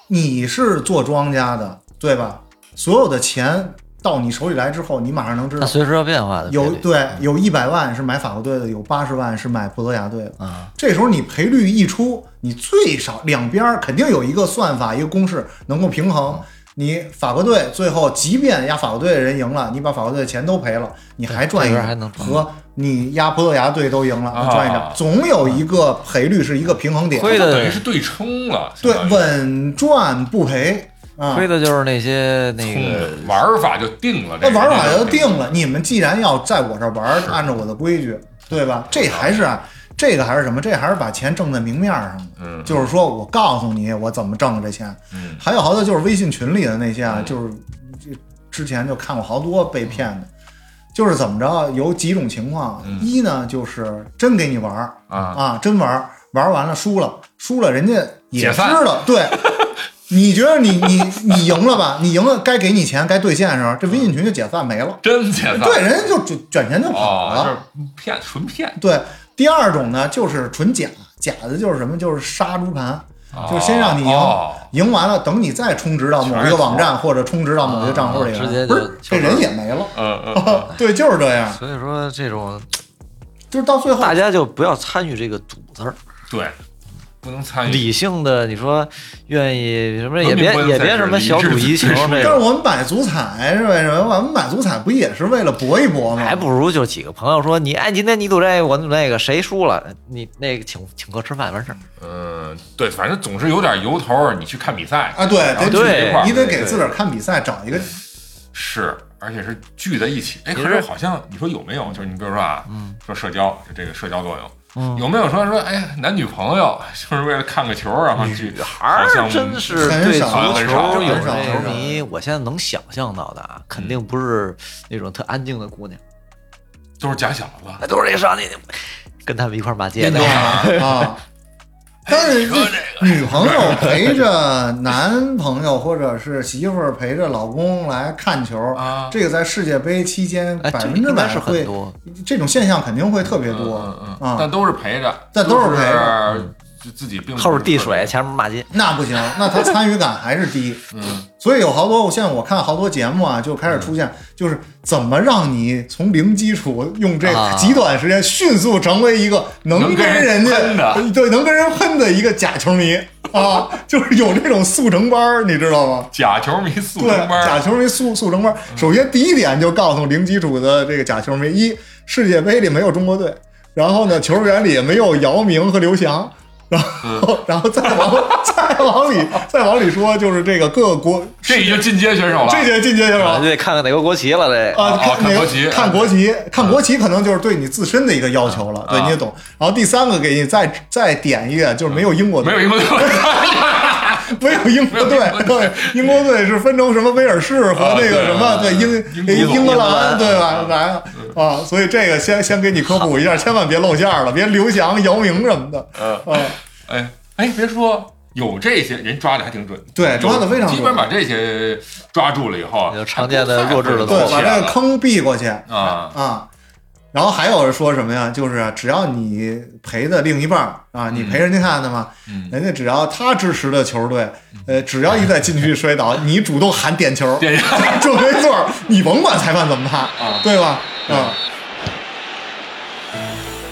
你是做庄家的，对吧？所有的钱到你手里来之后，你马上能知道，它随时要变化的，有对有一百万是买法国队的，有八十万是买葡萄牙队的。啊，这时候你赔率一出，你最少两边儿肯定有一个算法、一个公式能够平衡。你法国队最后即便压法国队的人赢了，你把法国队的钱都赔了，你还赚一这张；边还能和你压葡萄牙队都赢了，赚一张。总有一个赔率是一个平衡点，亏的等于是对冲了，对稳赚不赔啊。亏的就是那些那个玩法就定了，那玩法就定了，你们既然要在我这玩，按照我的规矩，对吧？这还是啊，这个还是什么？这还是把钱挣在明面上的。嗯，就是说我告诉你我怎么挣的这钱。嗯。还有好多就是微信群里的那些啊，嗯。就是之前就看过好多被骗的，就是怎么着有几种情况，嗯。一呢就是真给你玩儿。啊。啊，真玩儿，玩完了输了，输了人家也知道，对。你觉得你你你赢了吧？你赢了，该给你钱，该兑现的时候，这微信群就解散没了。真解散，对，人家就卷卷钱就跑了。哦，这骗纯骗，对，第二种呢就是纯假，假的就是什么？就是杀猪盘，就是先让你赢，哦赢完了，等你再充值到某一个网站或者充值到某一个账户里直接就这人也没了。嗯嗯嗯，对，就是这样，所以说这种就是到最后大家就不要参与这个赌字儿，对，不能参与。理性的，你说愿意什么也别也别什么小赌怡情这但是，我们买足彩是为什么？我们买足彩不也是为了搏一搏吗？还不如就几个朋友说你哎，今天你赌这个，我赌那个，谁输了你那个请请客吃饭完事儿。嗯，对，反正总是有点由头，你去看比赛啊，对，得然后聚在对一块儿你得给自个儿看比赛找一个是，而且是聚在一起。哎，可是好像你说有没有？就是你比如说啊，说社交就这个社交作用，嗯有没有说说哎男女朋友就是为了看个球然后去？孩儿真是很少对足很少球有很少这很少迷，我现在能想象到的啊，肯定不是那种特安静的姑娘，都是假小子。那都是那啥那跟他们一块骂街的。啊。但是说这女朋友陪着男朋友或者是媳妇儿陪着老公来看球，啊这个在世界杯期间哎，百分之百是百会很，多。这种现象肯定会特别多啊。嗯嗯但都是陪着，但都是陪着着，就自己并后边递水，前面骂街。那不行，那他参与感还是低。嗯，所以有好多，现在我看好多节目啊，就开始出现，就是怎么让你从零基础用这啊极短时间迅速成为一个能能跟人人家对能跟人喷的一个假球迷 啊，就是有这种速成班儿，你知道吗？假球迷速成，班儿，假球迷速速成班儿。首先第一点就告诉零基础的这个假球迷：一，世界杯里没有中国队，然后呢，球员里也没有姚明和刘翔。然后，然后再往再往里再往里说，就是这个各个国这已经进阶选手了。这届进阶选手了，就得看看哪个国旗了，这啊，哦看国旗看国旗，看国旗可能就是对你自身的一个要求了，对啊你也懂。然后第三个给你再再点一个，就是没有英国队，没有英国队，没有英国队，对，英国队是分成什么威尔士和那个什么，对英英格格兰，对吧？来啊，所以这个先先给你科普一下，千万别露馅儿了，别刘翔、姚明什么的嗯，啊。哎哎，别说有这些人抓的还挺准，对抓的非常准基本把这些抓住了以后，就常见的弱智的对，错把这个坑避过去啊，啊。然后还有人说什么呀？就是只要你陪的另一半啊，你陪人家看的嘛，嗯人家只要他支持的球队，呃，只要一在禁区摔倒，你主动喊点球，点球这没错，你甭管裁判怎么判，啊对吧？啊。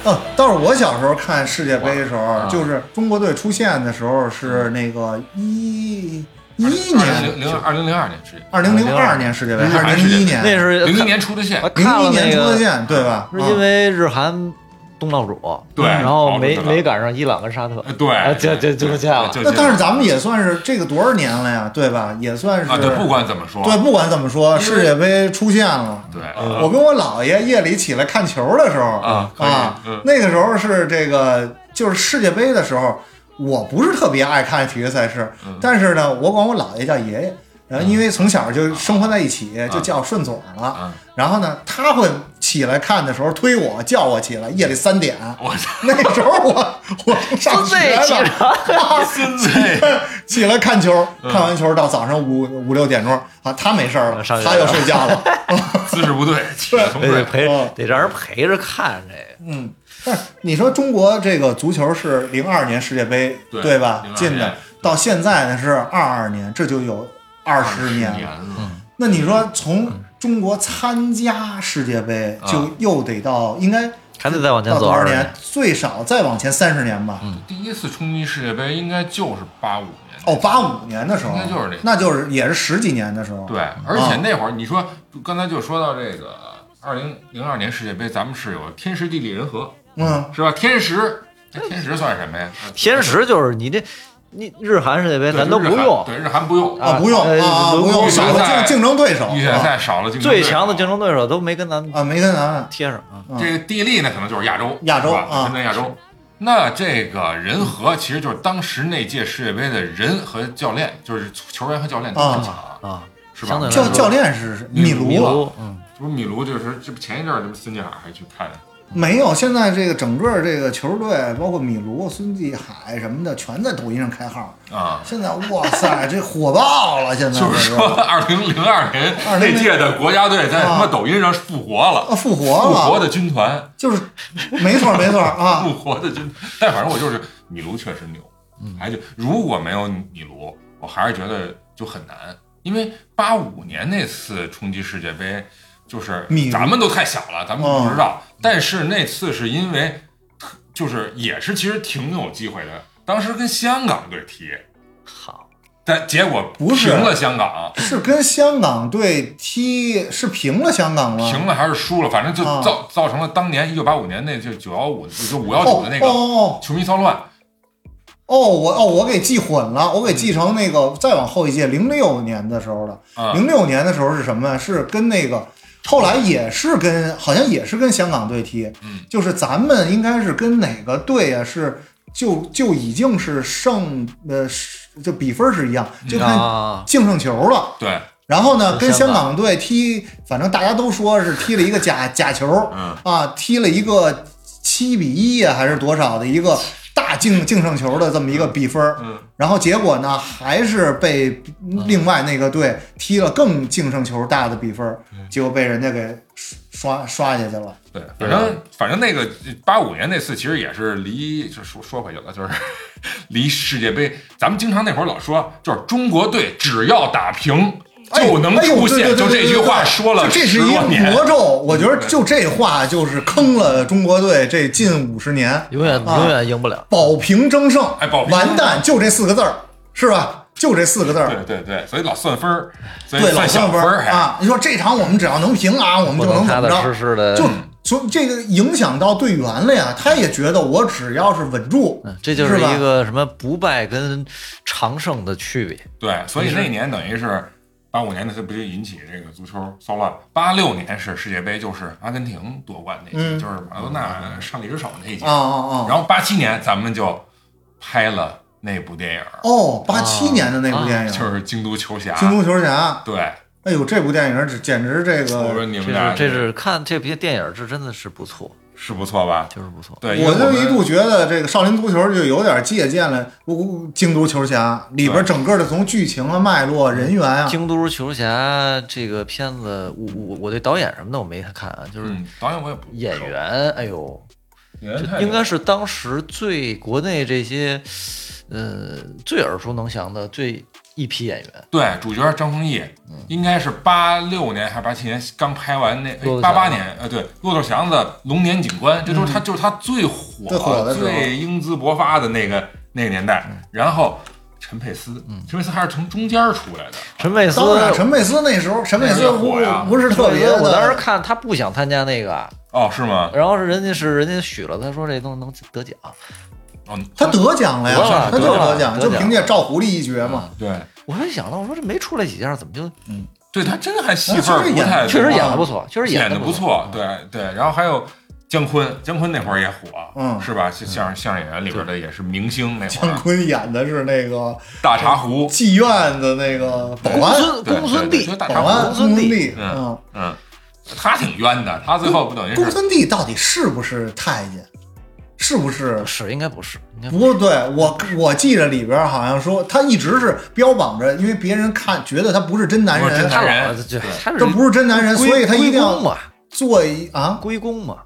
嗯，倒是我小时候看世界杯的时候，啊就是中国队出现的时候是那个一一一年，零零二零零二年是二零零二年世界杯日还是韩世界杯零一年？那是零一年出的线。我，零一年出的，线，对吧？是因为日韩东道主，对然后没没赶上伊朗跟沙特，呃对啊这这就这样了。那但是咱们也算是这个多少年了呀，对吧？也算是啊，对，不管怎么说，对不管怎么说，世界杯出现了。对，我跟我姥爷夜里起来看球的时候啊啊嗯，那个时候是这个就是世界杯的时候，我不是特别爱看体育赛事，嗯但是呢，我管我姥爷叫爷爷。然后因为从小就生活在一起，就叫顺嘴儿了嗯。然后呢，他会起来看的时候推我，叫我起来，夜里三点。我，那时候我 我上学孙子呢，孙子，起来看球，嗯看完球到早上五五六点钟啊，他没事儿了，他又睡觉了。姿势不对，起得陪哦得让人陪着看这个。嗯，但 是你说中国这个足球是零二年世界杯对吧进的，到现在呢是二二年，这就有二十年年了。了，那你说从中国参加世界杯，啊就又得到应该还得再往前走多少年走二十年？？最少再往前三十年吧。第一次冲击世界杯应该就是八五年。哦，八五年的时候，应该就是那那就是也是十几年的时候。对，而且那会儿你说，刚才就说到这个二零零二年世界杯，咱们是有天时地利人和，嗯，是吧？天时，哎天时算什么呀？天时就是你这，你日韩世界杯咱都不用，对，日韩不用，啊，不用呃啊，不用，轮少了竞竞争对手，预选赛少了竞争对手。最强的竞争对手都没跟咱们啊，没跟咱们。贴上啊。嗯。这个地利呢，可能就是亚洲，亚洲啊。分在亚洲。那这个人和其实就是当时那届世界杯的人和教练，就是球员和教练都很强，啊，是吧？教教练是米卢，嗯，这不是米卢，就是这不前一阵儿，这不孙继海还去看没有，现在这个整个这个球队，包括米卢、孙继海什么的，全在抖音上开号。啊。现在哇塞，这火爆了！现在就是说，二零零二年那届的国家队在他妈抖音上复活了，啊，复活了复，活的军团，就是没错没错啊复，活的军。但反正我就是米卢确实牛，还就如果没有米卢，我还是觉得就很难，因为八五年那次冲击世界杯，就是咱们都太小了，咱们不知道。但是那次是因为，就是也是其实挺有机会的，当时跟香港队踢，好，但结果不是平了香港。是跟香港队踢，是平了香港吗？平了还是输了，反正就啊造造成了当年一九八五年那就九幺五就五幺哦九的那个哦球迷骚乱。哦，我哦我给记混了，我给记成那个再往后一届零六年的时候了。啊零六年的时候是什么？是跟那个后来也是跟好像也是跟香港队踢，嗯。就是咱们应该是跟哪个队啊？是就就已经是胜呃是就比分是一样，就看啊，净胜球了。对，然后呢，跟跟香港。香港队踢，反正大家都说是踢了一个假假球，嗯。啊，踢了一个七比一呀，还是多少的一个大净净胜球的这么一个比分。嗯，然后结果呢，还是被另外那个队踢了更净胜球大的比分，结果被人家给刷刷下去了。对，反正反正那个八五年那次其实也是离，就说说回去了，就是 离世界杯，咱们经常那会儿老说，就是中国队只要打平就能出线，对对对就这句话说了这是一个。魔咒。我觉得就这话就是坑了中国队这近五十年。永远啊永远赢不了。保平争胜，哎保平完蛋，就这四个字儿，是吧？就这四个字儿，对对对，所以老算分儿，所以对，老算分分儿。啊！你说这场我们只要能平啊，我们就能怎么着？踏实实的，就从这个影响到队员了呀，他也觉得我只要是稳住，嗯这就是一个什么不败跟常胜的区别。对，所以那年等于是八五年的，它不就引起这个足球骚乱？八六年是世界杯，就是阿根廷夺冠那届，嗯就是马拉多纳上帝之手那一届。啊啊啊！然后八七年咱们就拍了那部电影，哦，八七年的那部电影啊就是《京都球侠》。京都球侠》，对，哎呦，这部电影只简直这个我说个，你们俩这是这是看这部电影，这真的是不错，是不错吧？就是不错。对，我就一度觉得这个少林足球就有点借鉴了《京都球侠》里边整个的从剧情啊、脉络、人员啊，京都球侠这个片子，我我我对导演什么的我没看啊，就是嗯，导演我也不演员，哎呦，演员应该是当时最国内这些，呃，最耳熟能详的最一批演员。对主角张丰毅，应该是八六年还是八七年刚拍完那八八年，呃，对，骆驼祥子龙年警官，这都是他就是他最火、最火的最英姿勃发的那个那个年代。然后陈佩斯，陈佩斯还是从中间出来的，陈佩斯，陈佩斯那时候，陈佩斯不火呀不是特别的，我当时看他不想参加那个，哦，是吗？然后是人家是人家许了，他说这东西能得奖。哦，他得奖了呀，他就是得奖，就凭借赵狐狸一角嘛。对，我还想到，我说这没出来几样，怎么就嗯对他真的还戏份儿啊确实演不太，确实演的不错，确实演的不错，对对。然后还有姜昆，姜昆那会儿也火，嗯是吧？相相相声演员里边的也是明星，那会姜昆演的是那个大茶壶，妓院的那个保安，公孙对公孙弟对对就，大茶壶保安公孙弟弟，嗯嗯，嗯，他挺冤的，他最后不等于是公孙弟到底是不是太监？是不是？是应该不是，应该不不对，我我记着里边好像说他一直是标榜着，因为别人看觉得他不是真男不是真人，这不是真男人，所以他一定要嘛，做一啊。归公嘛。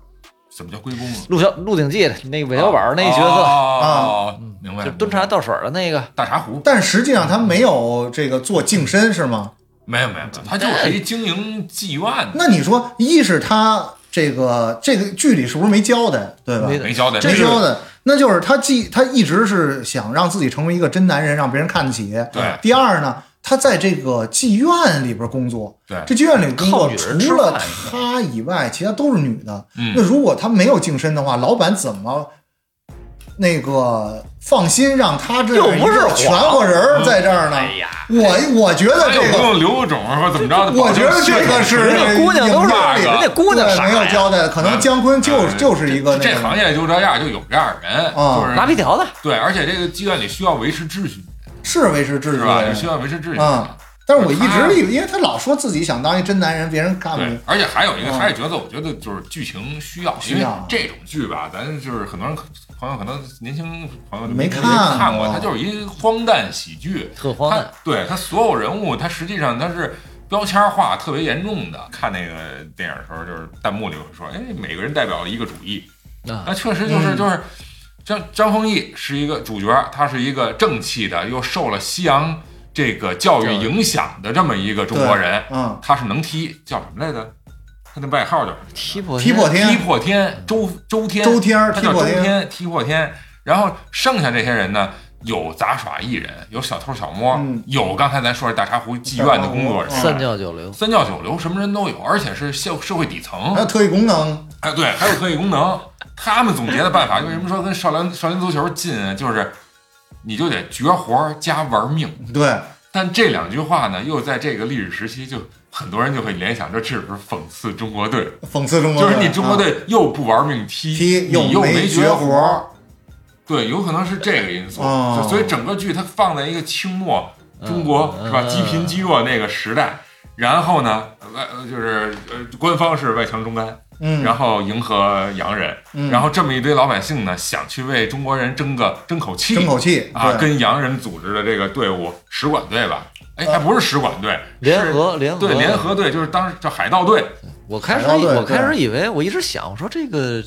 怎么叫归公啊？鹿小鹿鼎记那个韦小宝那角色，啊，明白，就端茶倒水的那个，大茶壶，但实际上他没有这个做净身是吗？没有没有，没有他就是一经营妓院的，那你说，一是他这个这个剧里是不是没交代，对吧？没没交代，没这个交代，那就是他既他一直是想让自己成为一个真男人，让别人看得起。对第二呢，他在这个妓院里边工作，对这妓院里工作除了他以外，其他都是女的。嗯那如果他没有净身的话，老板怎么那个放心让他这又不是全活人在这儿呢？哎呀，我我觉得这个。用留种或者怎么着的，我觉得这个是人家姑娘都是人家姑娘对没有交代，可能姜昆就嗯就是一个这行业就这样，就有这样的人，啊就是拉皮条的，对，而且这个妓院里需要维持秩序，是维持秩序是吧？的需要维持秩序。啊。但是我一直以为，因为他老说自己想当一真男人，别人看不对，而且还有一个嗯还有角色，我觉得就是剧情需要，因为需要这种剧吧，咱就是很多人朋友可能年轻朋友没看看过，过它就是一荒诞喜剧，它特荒诞。对他所有人物，他实际上他是标签化特别严重的。看那个电影的时候，就是弹幕里会说，哎，每个人代表了一个主义，啊那确实就是嗯就是张张丰毅是一个主角，他是一个正气的，又受了西洋这个教育影响的这么一个中国人，嗯，他是能踢，叫什么来着？他那外号叫什么？踢破踢破天踢破天，周周天，周天他叫踢破天周天，踢破天。然后剩下这些人呢，有杂耍艺人，有小偷小摸，嗯有刚才咱说的大茶壶妓院的工作人员，三教九流，三教九流，什么人都有，而且是社社会底层还。有特异功能，哎，对，还有特异功能。他们总结的办法，为什么说跟少林少林足球近啊？就是你就得绝活加玩命。对，但这两句话呢，又在这个历史时期，就很多人就会联想，这是不是讽刺中国队？讽刺中国队，就是你中国啊队又不玩命踢，踢你又没绝活儿，对，有可能是这个因素。哦。所以整个剧它放在一个清末中国、嗯是吧，嗯积贫积弱那个时代，然后呢，外呃就是呃官方是外强中干，嗯，然后迎合洋人，嗯。然后这么一堆老百姓呢，想去为中国人争个争口气，争口气啊，跟洋人组织的这个队伍使馆队吧，哎，还不是使馆队，联是合联合。对联合队，就是当时叫海盗队，我开始我开始以为，我一直想，我说这个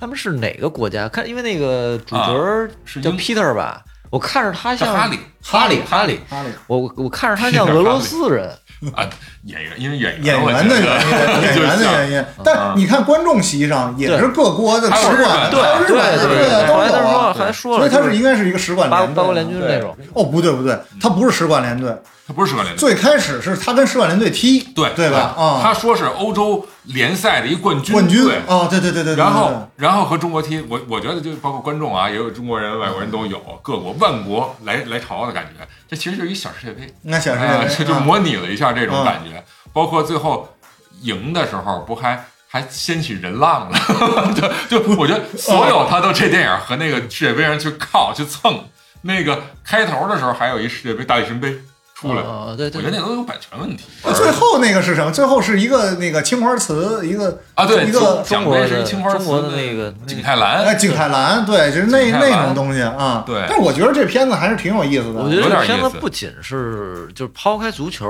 他们是哪个国家？看，因为那个主角叫是叫 Peter 吧，我看着他像哈利哈利哈利，哈利我我看着他像俄罗斯人，啊，演员因为演演员的原因，演员的原因。但你看观众席上也是各国的使馆，日本还有日对本的对对都后来他说有啊。还说了，所以他是应该是一个使馆八联队八国联军那种。哦，不对不对，他不是使馆联队，他不是使馆联队，最开始是他跟使馆联队踢，对对吧？啊，他说是欧洲联赛的一冠军冠军队啊，对对对对对。然后，然后和中国踢，我我觉得就包括观众啊，也有中国人、外国人都有，各国万国来来朝的感觉。这其实就是一小世界杯，那小世啊，界杯这就啊模拟了一下这种感觉。包括最后赢的时候，不还还掀起人浪了？就就我觉得所有他都这电影和那个世界杯上去靠去蹭。那个开头的时候还有一世界杯大力神杯出来，哦对对我觉得那都有版权问题。那最后那个是什么？最后是一个那个青花瓷，一个啊，对，一个中国是青花瓷中国的那个景泰蓝，哎景泰蓝，对，就是那那种东西啊。对但我觉得这片子还是挺有意思的。我觉得这片子不仅是就是抛开足球，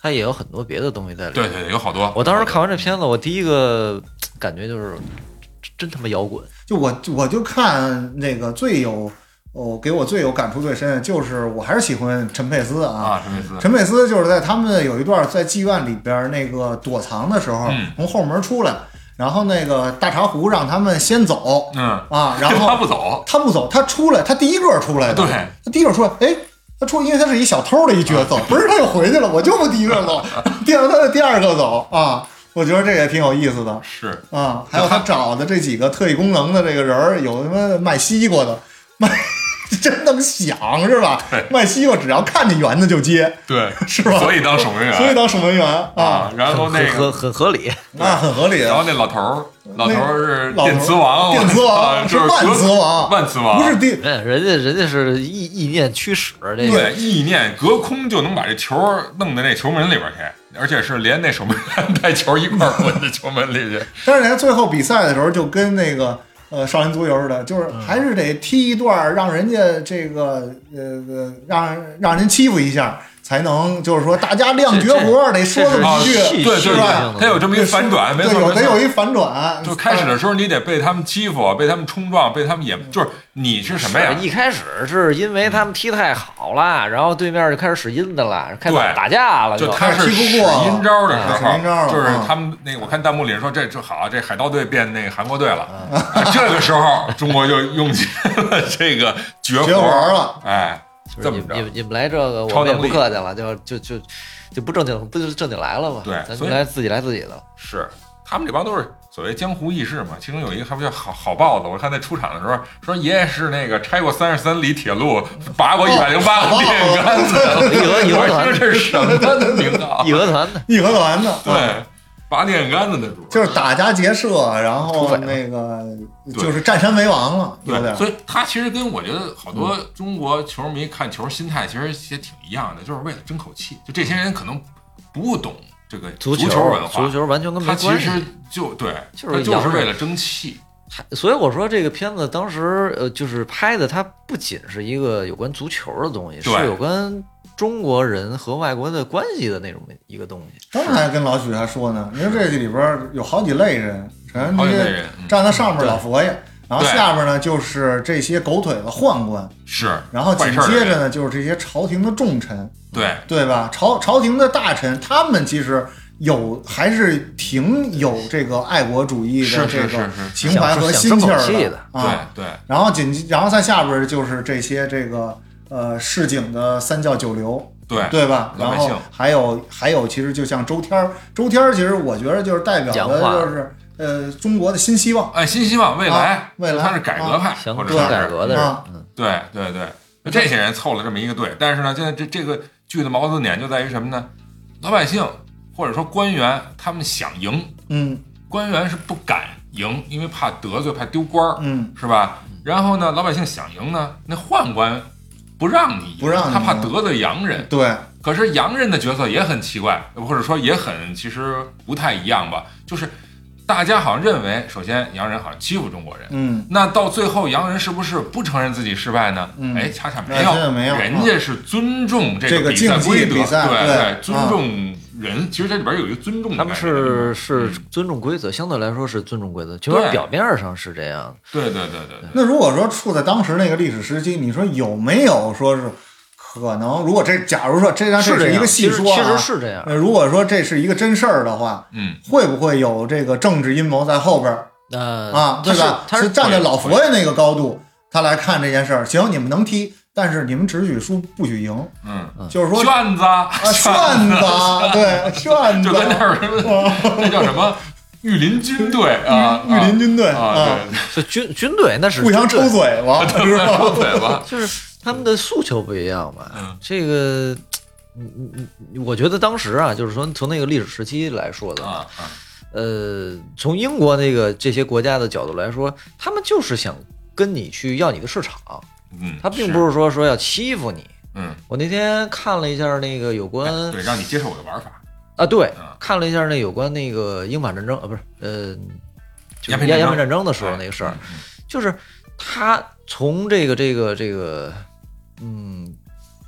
它也有很多别的东西在里面。对对对，有好多。我当时看完这片子，我第一个感觉就是真真他妈摇滚。就我我就看那个最有哦，给我最有感触最深的就是我还是喜欢陈佩斯啊。啊，陈佩斯，陈佩斯就是在他们有一段在妓院里边那个躲藏的时候，嗯从后门出来，然后那个大茶壶让他们先走嗯，啊，然后他不走，他不走，他出来，他第一个出来的，对，他第一个出来，哎，他出，因为他是一小偷的一角色，不是他又回去了，我就不第一个走，第二他的第二个走啊，我觉得这也挺有意思的是啊，还有他找的这几个特异功能的这个人儿，有他妈卖西瓜的，卖 真能想是吧？卖西瓜只要看见圆的就接，对，是吧？所以当守门员，所以当守门员啊啊，，然后那很很个，很合理。那很合理然后啊。那老头儿，老头儿是电磁王，电磁啊王是是万磁王，万磁王，不是第哎，人家人家是意意念驱使，这个对，意念隔空就能把这球弄到那球门里边去，而且是连那守门员带球一块儿滚到球门里去。但是人家最后比赛的时候就跟那个呃少林足球似的，就是还是得踢一段，让人家这个呃呃让让人欺负一下，才能就是说大家亮绝活，得说这么啊，一句，对对对是吧，他有这么一反转，没，错，得有一反转。就开始的时候，你得被他们欺负，被他们冲撞，被他们也就是你是什么呀？一开始是因为他们踢太好了，然后对面就开始使阴的了，开始打架了，就就他是踢使不过阴招的时候，就是啊他们那我看弹幕里说这这好，这海盗队变那个韩国队了。这个时候中国就用起了这个绝绝活了，哎，就是这么着你你你们来这个，我们也不客气了，就就就就不正经，不就正经来了吗？对咱来自己来自己的。是他们这帮都是所谓江湖义士嘛。其中有一个还不叫好好豹子，我看在出场的时候说爷爷是那个拆过三十三里铁路，拔过一百零八个电线杆子。义和义和团这是什么名字啊？义和团的，义和团的，对，拔电杆子那主儿，就是打家劫舍，然后那个就是占山为王了，有对，点。所以他其实跟我觉得好多中国球迷看球心态其实也挺一样的，就是为了争口气。就这些人可能不懂这个足球文化，足球完全跟他其没关系。实就对，就是就是为了争气。还所以我说这个片子当时呃，就是拍的，它不仅是一个有关足球的东西，是有关中国人和外国的关系的那种一个东西。刚才跟老许还说呢，你说这里边有好几类人，首先好这些几类人嗯。站在上面老佛爷，然后下边呢就是这些狗腿子宦官，是，然后紧接着呢就是这些朝廷的重臣，对。对吧？朝朝廷的大臣，他们其实有还是挺有这个爱国主义的这个情怀和心气的对。然后紧，然后在下边就是这些这个呃市井的三教九流，对对吧？然后老百姓还有还有，其实就像周天儿，周天儿其实我觉得就是代表的话就是呃中国的新希望。哎，新希望未来啊，未来他是改革派，想或者是改革的人对对对，这些人凑了这么一个队，但是呢，现在这这个剧的矛盾点就在于什么呢？老百姓或者说官员，他们想赢，嗯官员是不敢赢，因为怕得罪，怕丢官儿，嗯，是吧？然后呢，老百姓想赢呢，那宦官不让你赢，不让你他怕得罪洋人。对，可是洋人的角色也很奇怪，或者说也很其实不太一样吧，就是大家好像认为，首先洋人好像欺负中国人，嗯。那到最后，洋人是不是不承认自己失败呢？嗯。哎，恰恰没哎有，没有。人家是尊重这这个比赛规则，对尊重人。其实这里边有一个尊重他们是是嗯尊重规则，相对来说是尊重规则，就是表面上是这样。对对对对对，那如果说处在当时那个历史时期，你说有没有说是可能？如果这假如说这这是这，是一个其实戏说啊，其实是这样。呃，如果说这是一个真事儿的话，嗯，会不会有这个政治阴谋在后边儿呃啊？对吧？他是站在老佛爷那个高度，他来看这件事儿。行，你们能踢，但是你们只许输不许赢，嗯，就是说卷子。啊，啊，炫子啊，对，卷子。就跟那儿什么，那叫什么？御林军队啊，御林军队啊，啊，对。就军军队那是 互相抽嘴巴，是吧？抽嘴巴，就是他们的诉求不一样嘛？嗯。这个，嗯嗯嗯，我觉得当时啊，就是说从那个历史时期来说的啊，呃，从英国那个这些国家的角度来说，他们就是想跟你去要你的市场，嗯，他并不是说说要欺负你。嗯，我那天看了一下那个有关哎对，让你接受我的玩法，啊，对嗯，看了一下那有关那个英法战争啊，不是，呃，就是鸦片战争鸦片战争的时候那个事儿，嗯就是他从这个这个这个，嗯，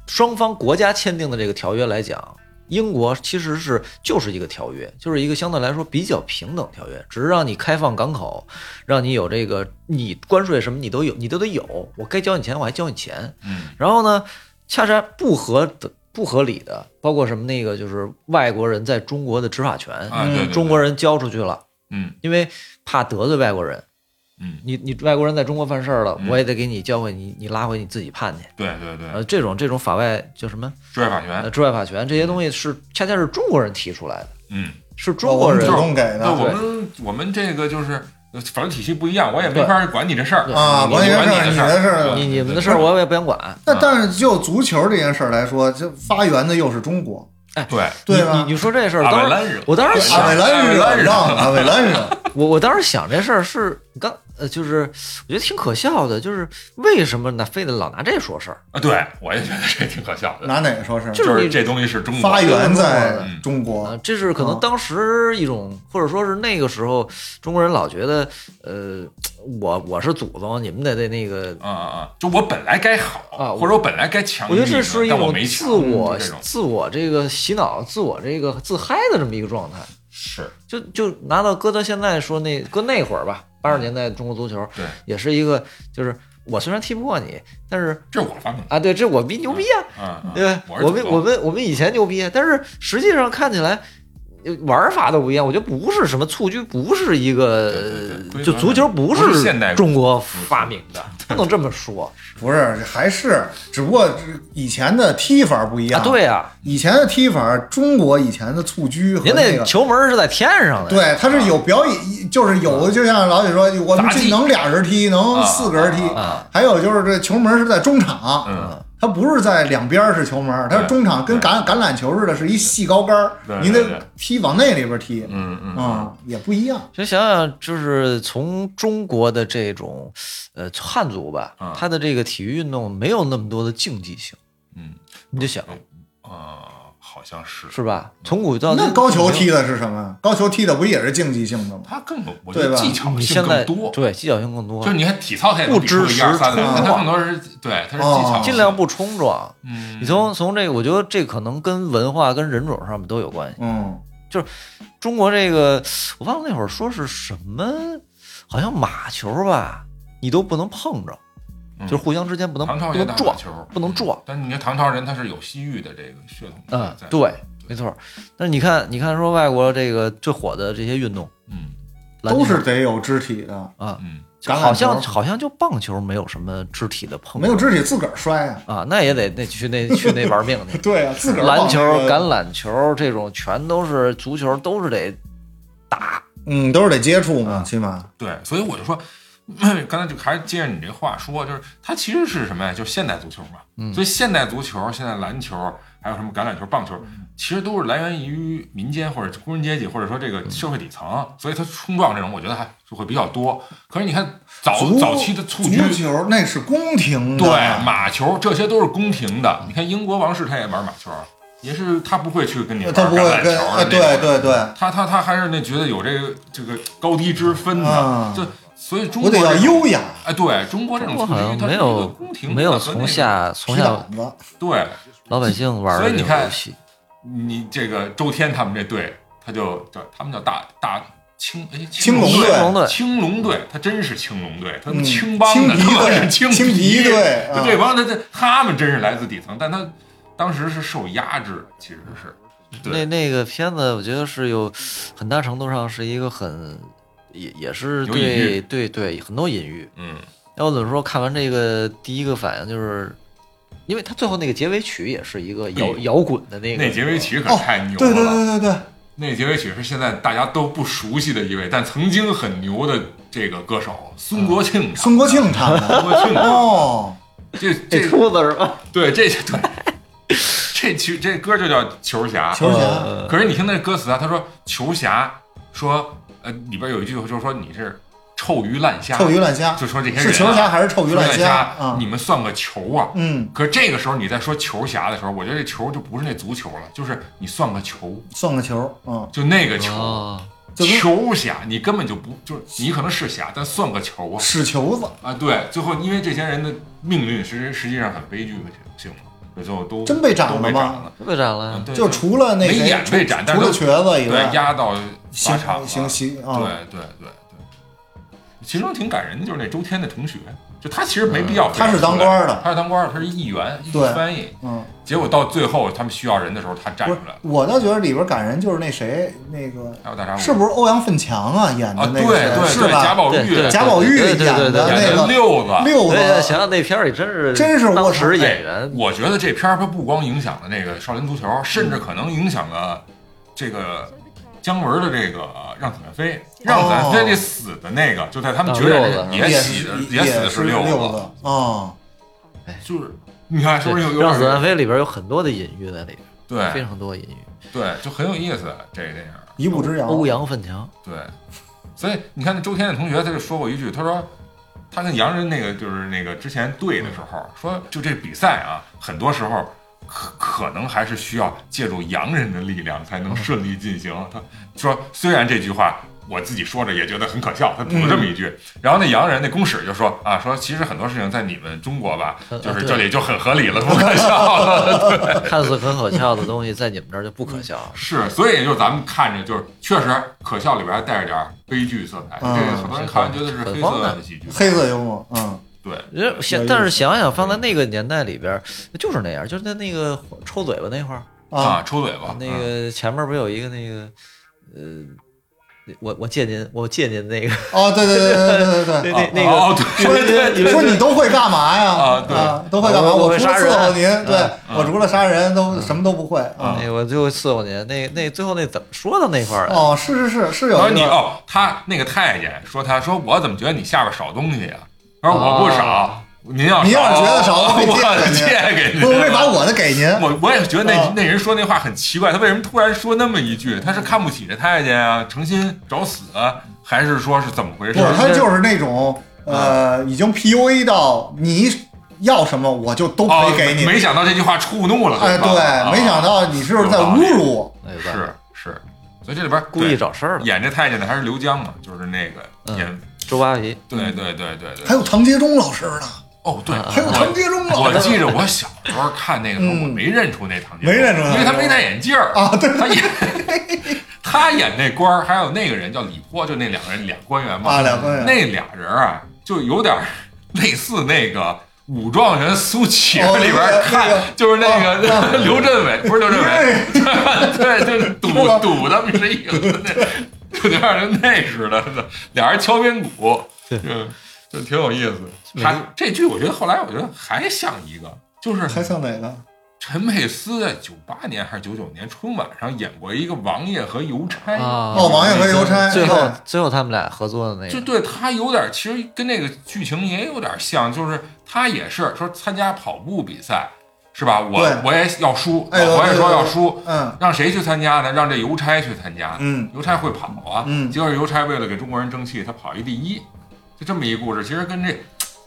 双方国家签订的这个条约来讲，英国其实是就是一个条约，就是一个相对来说比较平等条约，只是让你开放港口，让你有这个你关税什么你都有，你都得有，我该交你钱我还交你钱，嗯。然后呢，恰恰不合的。不合理的，包括什么那个就是外国人在中国的执法权，啊，对对，对。中国，人交出去了，嗯。因为怕得罪外国人，嗯，你你外国人在中国犯事儿了，嗯我也得给你教会你，你拉回你自己判去。对对对，呃，这种这种法外叫什么？治外法呃，权，治外法权这些东西是恰恰是中国人提出来的，嗯，是中国人主动给那的我们我们这个就是呃法律体系不一样，我也没法管你这事儿啊，你关键是你管你的的事儿。你你们的事儿我也不想管。那但是就足球这件事儿来说，就发源的又是中国，对，对吧你你你说这事儿，当时我当时想阿韦兰惹让阿韦兰惹，我我当时想这事儿是刚呃，就是我觉得挺可笑的，就是为什么呢非得老拿这说事儿？啊，对我也觉得这挺可笑的，拿哪个说事儿？就是这东西是中国发源在嗯中国啊，，这是可能嗯当时一种，或者说是那个时候，中国人老觉得，呃，我我是祖宗，你们得得那个，啊啊啊！就我本来该好啊或者我本来该强我觉得这是一种没自我自我这个洗脑、自我这个自嗨的这么一个状态。是就就拿到搁到现在说那搁那会儿吧，八十年代中国足球对，也是一个，就是我虽然踢不过你，但是这是我发明的啊，对，这我比牛逼啊，啊，啊对吧？我们我们我们以前牛逼，但是实际上看起来。呃玩法都不一样，我觉得不是什么蹴鞠，不是一个就足球不不是现代中国发明的，不能这么说。不是还是只不过以前的踢法不一样。啊。对呀，以前的踢法，中国以前的蹴鞠和您那个。那球门是在天上的，对，它是有表演，就是有的，就像老李说，我们能俩人踢，能四个人踢，啊。还有就是这球门是在中场，嗯，它不是在两边是球门儿，它是中场跟橄橄榄球似的，是一细高杆你得踢往那里边踢，嗯嗯啊，也不一样。其实想想，就是从中国的这种，呃，汉族吧嗯，他的这个体育运动没有那么多的竞技性，嗯你就想啊，好像是是吧？从古到今，那高球踢的是什么？高球踢的不也是竞技性的吗？他更我觉得对吧技巧性现在更多，对技巧性更多就是，你看体操，它也不比出个知一二三来，时但它更多是对，它是技巧尽量不冲撞。嗯，你从从这个，我觉得这可能跟文化跟人种上面都有关系。嗯，就是中国这个，我忘了那会儿说是什么，好像马球吧，你都不能碰着，嗯就是互相之间不能撞也打马，球，不能撞。但你看唐朝人他是有西域的这个血统在，，嗯对，没错。但是你看，你看说外国这个最火的这些运动，嗯都是得有肢体的，啊，嗯，好像好像就棒球没有什么肢体的碰，没有肢体自个儿摔啊。啊，那也得那去那去那玩命去。对啊，自个儿篮球、橄榄球这种全都是足球，都是得打。嗯，都是得接触嘛，啊起码对，所以我就说。刚才就还是接着你这话说，就是它其实是什么呀？就是现代足球嘛。嗯所以现代足球、现在篮球，还有什么橄榄球、棒球，其实都是来源于民间或者工人阶级，或者说这个社会底层。所以它冲撞这种，我觉得还就会比较多。可是你看早早期的蹴鞠，足球那是宫廷的，对马球，这些都是宫廷的。你看英国王室他也玩马球，也是他不会去跟你玩橄榄球的那种对对，他他他还是那觉得有这个这个高低之分的，啊就所以中我得要国这种优雅，哎，对中国这种好像没有宫廷没有从下从下对老百姓玩的这所以你看种游戏。你这个周天他们这队，他就叫他们叫大大青哎青龙龙队青龙队青龙队，他真是青龙队，他们嗯青帮的，他们是青青皮队啊就这帮他这他们真是来自底层，但他当时是受压制的，其实是那那个片子，我觉得是有很大程度上是一个很，也也是对对对很多隐喻。嗯要我怎么说？看完这个第一个反应就是，因为他最后那个结尾曲也是一个摇哎摇滚的那个那结尾曲可哦太牛了，对对对对对，那结尾曲是现在大家都不熟悉的一位，但曾经很牛的这个歌手孙国庆。孙国庆唱的，孙国庆哦，这这这秃子是吧？对这对这曲这歌就叫球侠。球侠，呃可是你听那歌词啊，他说球侠说呃里边有一句就是说你是臭鱼烂虾，臭鱼烂虾就说这些人、啊、是球侠还是臭鱼烂烂虾啊你们算个球啊！嗯，可是这个时候你在说球侠的时候，我觉得这球就不是那足球了，就是你算个球，算个球，嗯，就那个球。哦，球侠，你根本就不就是你可能是侠，但算个球啊屎球子，啊！对，最后因为这些人的命运实实际上很悲剧性嘛，最后都真被斩都了吗被斩了，被斩了嗯，。对就除了那没谁眼被斩，除了瘸子以对外，压到法场了，行行行啊，对对对对，其中挺感人的，就是那周天的同学，就他其实没必要他是当官的他是当官的，他是议员，对翻译，嗯，结果到最后他们需要人的时候，他站出来了，，我倒觉得里边感人就是那谁，那个是不是欧阳奋强啊演啊？的对那个谁对对，是吧？贾宝玉对对贾宝玉对对演对对对的那个六子。六对，子，想想那片儿里真是真是我当时操演员哎，我觉得这片儿它不光影响了那个少林足球，甚至可能影响了这个姜文的这个让子弹飞。让子弹飞这死的那个，就在他们决战也也死的也死的是六六子啊，就是你看是不是有有让子弹飞里边有很多的隐喻在里边，对非常多隐喻。对，就很有意思这个电影。一步之遥，欧阳奋强，对，所以你看那周天的同学他就说过一句，他说他跟洋人那个就是那个之前对的时候说，就这比赛啊，很多时候可可能还是需要借助洋人的力量才能顺利进行。他说虽然这句话。我自己说着也觉得很可笑，他补了这么一句，然后那洋人那公使就说啊，说其实很多事情在你们中国吧，呃 就是这里就很合理了，不可笑了。看似很可笑的东西，在你们这儿就不可笑。是，所以就是咱们看着就是确实可笑里边还带着点儿悲剧色彩，嗯这个很多人看完觉得是黑色的喜剧。黑色幽默，嗯，对，人想，但是想想放在那个年代里边，就是那样，就是在那个抽嘴巴那块儿，啊，啊，抽嘴巴，那个前面不有一个那个，呃，我我借您，我借您那个，哦，对对对对对对对那那个，对对对说你都会干嘛呀？啊对都会干嘛？我我除了伺候您，对嗯我除了杀人都什么都不会啊。那个我最后伺候您，那那最后那怎么说到那块儿来？哦，是是是是有你哦，他那个太监说他说我怎么觉得你下边少东西呀？他说我不少，您要您要是觉得少，我可以借给您。不，我会把我的给您。我我也觉得那、啊那人说那话很奇怪，他为什么突然说那么一句？他是看不起这太监啊，诚心找死啊，还是说是怎么回事？不，他就是那种呃，已经 PUA 到你要什么我就都可哦以给你。没想到这句话触怒了哎，对，没想到你是不是在侮辱我？是是，所以这里边故意找事儿了。演这太监的还是刘江嘛，就是那个嗯演，周扒皮，对对对对对，还有唐杰忠老师呢，哦对，还有唐杰忠老师我记着我小时候看那个时候，嗯我没认出那唐杰，没认出来因为他没戴眼镜儿啊对他演他演那官儿，还有那个人叫李波，就那两个人俩官员嘛，啊，两官员那俩人啊，就有点 类似那个。武状元苏乞儿里边儿看，那个就是那个、啊 刘镇伟，不是刘镇伟，哎 对，就是赌赌他们是影子那，有点跟那似的，俩人敲边鼓，对嗯，就挺有意思。还这剧我觉得后来我觉得还像一个，就是还像哪个？陈佩斯在九八年还是九九年春晚上演过一个王爷和邮差啊哦，王爷和邮差，最后最后他们俩合作的那个，就对他有点，其实跟那个剧情也有点像，就是他也是说参加跑步比赛，是吧？我我也要输，哎老婆也说要输，嗯让谁去参加呢？让这邮差去参加。嗯邮差会跑啊，嗯结果邮差为了给中国人争气，他跑一第一，就这么一故事，其实跟这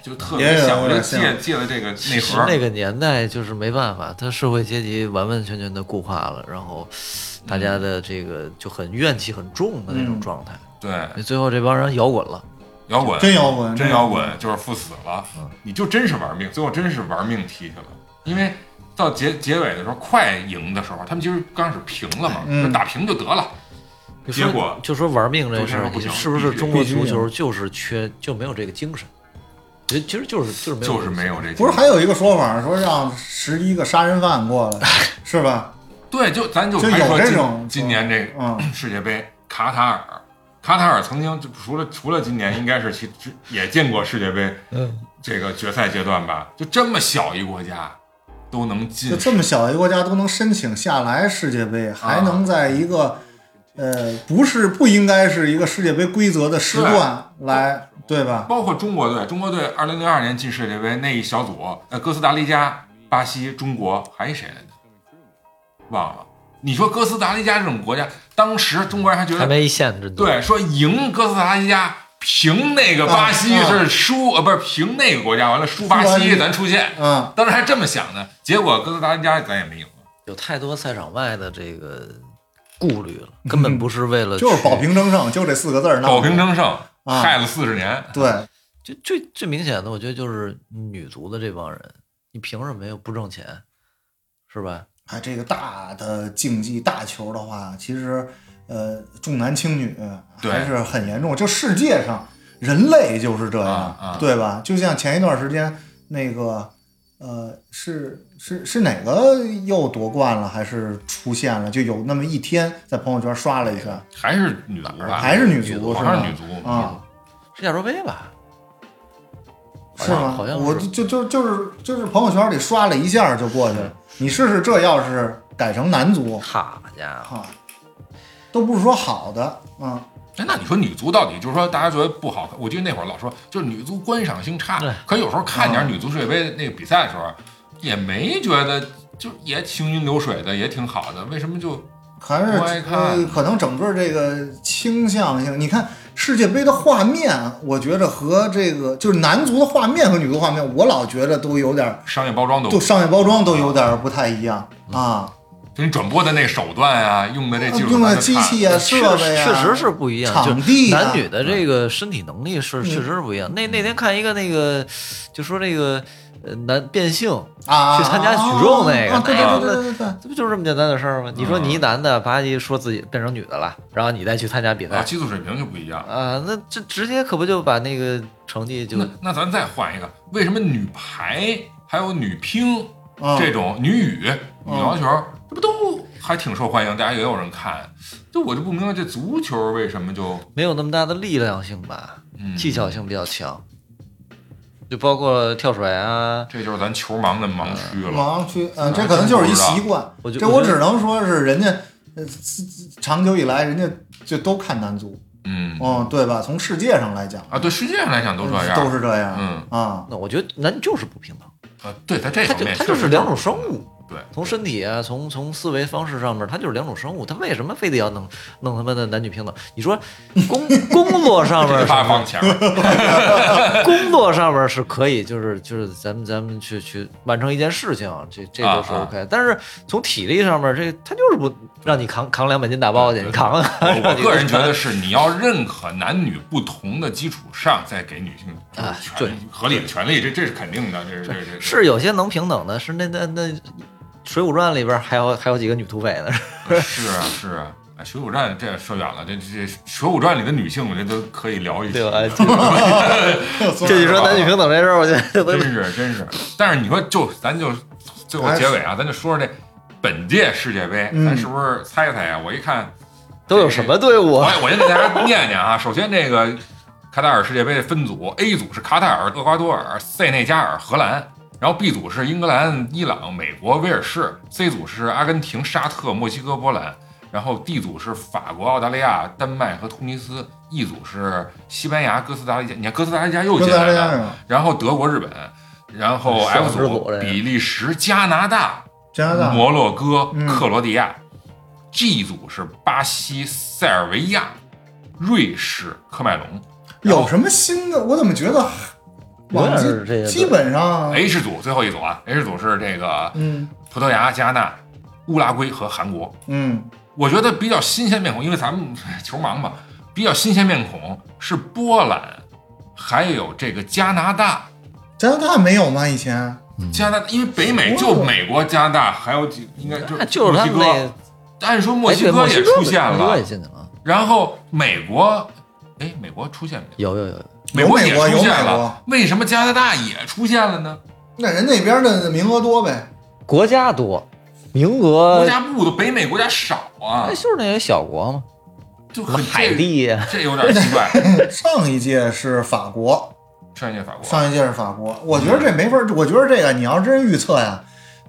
就特别像，我就借借了这个内其实核。那个年代就是没办法，他社会阶级完完全全的固化了，然后大家的这个就很怨气很重的那种嗯状态。对，最后这帮人摇滚了，摇滚真摇滚，真摇滚，就是赴死了，你就真是玩命，最后真是玩命踢去了。因为到结结尾的时候，快赢的时候，他们其实刚开始平了嘛，嗯就打平就得了。结果就说玩命这事不行，是不是中国足球就是缺就没有这个精神？其实其实就是就是没有就是没有这，不是还有一个说法说让十一个杀人犯过来，是吧？对，就咱就就有还说今这种今年这嗯世界杯卡塔尔，卡塔尔曾经就除了除了今年，应该是其之也进过世界杯嗯，这个决赛阶段吧？就这么小一国家都能进就，这么小一国家都能申请下来世界杯，还能在一个呃不是不应该是一个世界杯规则的时段来，对吧？包括中国队，中国队二零零二年进世界杯那一小组，呃，哥斯达黎加、巴西、中国还谁来着？忘了。你说哥斯达黎加这种国家，当时中国人还觉得还没一线之对，说赢哥斯达黎加，平那个巴西是输，呃，不是平那个国家，完了输巴西，咱出线。嗯，当时还这么想呢，结果哥斯达黎加咱也没赢了。有太多赛场外的这个顾虑了，根本不是为了去就是保平争胜，就这四个字儿。保平争胜，啊害了四十年。对，就最最明显的，我觉得就是女足的这帮人，你凭什么又不挣钱，是吧？哎，这个大的竞技大球的话，其实呃重男轻女还是很严重。就世界上人类就是这样，啊啊对吧？就像前一段时间那个呃是是是哪个又夺冠了，还是出现了？就有那么一天在朋友圈刷了一下，还是女足吧？还是女足是女？足啊，是亚洲杯吧？是吗？好像我就就就就是就是朋友圈里刷了一下就过去了。你试试，这要是改成男足，好家伙，都不是说好的，嗯。哎，那你说女足到底就是说大家觉得不好看？我记得那会儿老说就是女足观赏性差对，可有时候看啊点女足世界杯那个比赛的时候，也没觉得就也行云流水的，也挺好的，为什么就还是不爱看呃，可能整个这个倾向性，你看世界杯的画面，我觉着和这个就是男足的画面和女足画面，我老觉得都有点，商业包装都就商业包装都有点不太一样啊，就你转播的那手段啊，用的这技术用的机器啊、确设备啊，确实是不一样，就场地啊男女的这个身体能力是嗯确实是不一样。那那天看一个那个，就说这个呃男变性，啊，去参加举重那个啊对对对对对对，这不就是这么简单的事儿吗？你说嗯你一男的，吧唧说自己变成女的了，然后你再去参加比赛啊，赛技术水平就不一样。啊，那这直接可不就把那个成绩就那那咱再换一个，为什么女排还有女乒啊这种女羽、羽嗯毛球，这不都还挺受欢迎，大家也有人看。就我就不明白这足球为什么就没有那么大的力量性吧，嗯。技巧性比较强，就包括跳水啊，这就是咱球盲的盲区了。马上去，嗯，这可能就是一习惯。这我我就我只能说是人家，呃，自自长久以来人家就都看男足，嗯。嗯，对吧？从世界上来讲，啊，对世界上来讲都这样，都是这样，嗯。啊，那我觉得男就是不平等，啊，对，在这他方面就他就是两种生物。对，从身体啊，从从思维方式上面，它就是两种生物，它为什么非得要弄弄他妈的男女平等？你说 工工作上面这什么发放钱儿，工作上面是可以，就是就是咱们咱们去去完成一件事情，这这都是啊啊 OK。但是从体力上面，这他就是不让你扛扛两百斤大包去，你扛啊！我个人觉得是你要认可男女不同的基础上，再给女性啊权对合理的权利，这这是肯定的，这是这是是有些能平等的，是那那那《水浒传》里边还有还有几个女土匪呢，是啊是啊。哎，《水浒传》这说远了，这这《水浒传》里的女性，我觉得都可以聊一期对吧？这你说男女平等这事儿，我觉得真是真是。但是你说就咱就最后结尾啊，咱就说说这本届世界杯，嗯咱是不是猜猜呀？我一看，都有什么队伍啊？我我先给大家念念啊。首先这个卡塔尔世界杯的分组，A 组是卡塔尔、厄瓜多尔、塞内加尔、荷兰。然后 B 组是英格兰、伊朗、美国、威尔士，C 组是阿根廷、沙特、墨西哥、波兰，然后 D 组是法国、澳大利亚、丹麦和突尼斯，E 组是西班牙、哥斯达黎加。你看哥斯达黎加又进来了？然后德国、日本，然后 F 组比利时、加拿大、加拿大摩洛哥、嗯克罗地亚；G 组是巴西、塞尔维亚、瑞士、喀麦隆。有什么新的？我怎么觉得有点是这个基基本上，H 组最后一组啊，H 组是这个嗯葡萄牙、加拿大、乌拉圭和韩国。嗯，我觉得比较新鲜面孔，因为咱们哎 球盲嘛，比较新鲜面孔是波兰，还有这个加拿大。加拿大没有吗？以前加拿大，因为北美就美国、加拿大，还有几应该就就是墨西哥。按说墨西哥也出现了然后美国，哎，美国出现没有？有有有，美国也有美国出现有美国了，为什么加拿大也出现了呢？那人那边的名额多呗。国家多，名额国家不多，北美国家少啊那，，就是那些小国嘛，就很海地呀，这，有点奇怪。上一届是法国，上一届法国，上一届是法国，我觉得这没法，我觉得这个你要真预测呀，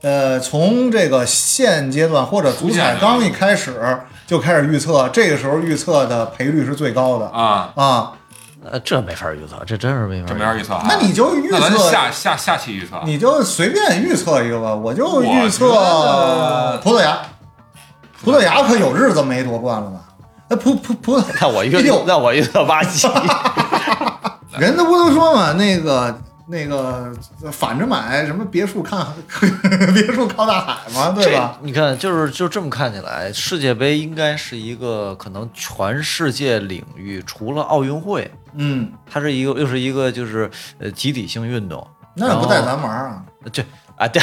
呃，从这个现阶段或者足彩刚一开始就开始预测，这个时候预测的赔率是最高的啊，啊。呃，这没法预测，这真是没法这预测。没法预测啊。那你就预那咱测，下下下期预测，你就随便预测一个吧，我就预测葡萄牙，葡萄牙可有日子没夺冠了吧？那葡葡葡萄，那我预哎呦那我预测巴西，人都不都说嘛，那个那个反着买什么别墅看 别墅靠大海嘛，对吧？你看，就是就这么看起来，世界杯应该是一个可能全世界领域除了奥运会，嗯，它是一个又是一个就是呃集体性运动。那也不带咱玩儿啊。这啊对，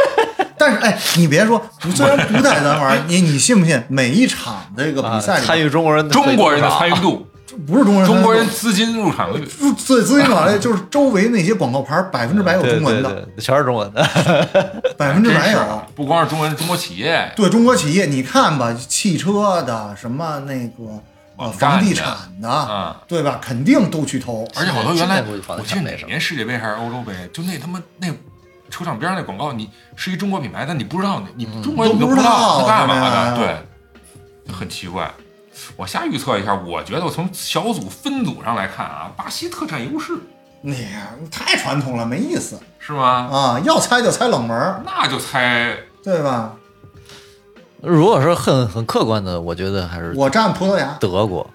但是哎，你别说，虽然不带咱玩，你你信不信？每一场这个比赛里，啊参与中国人的中国人的参与与，度，不是中国人，中国人资金入场率，最资金入场率就是周围那些广告牌百分之百有中文的，对对，全是中文的。百分之百有。不光是中文，中国企业对中国企业，你看吧，汽车的什么那个房地产的，啊。对吧？肯定都去投。而且好多原来我记得哪年世界杯还是欧洲杯，就那他妈那球场边上那广告，你是一中国品牌，但你不知道，你中国都不知道干嘛的，对，很奇怪。我瞎预测一下，我觉得我从小组分组上来看啊，巴西特占优势，你太传统了，没意思是吗？啊！要猜就猜冷门儿，那就猜对吧？如果说很很客观的，我觉得还是我站葡萄牙，德国。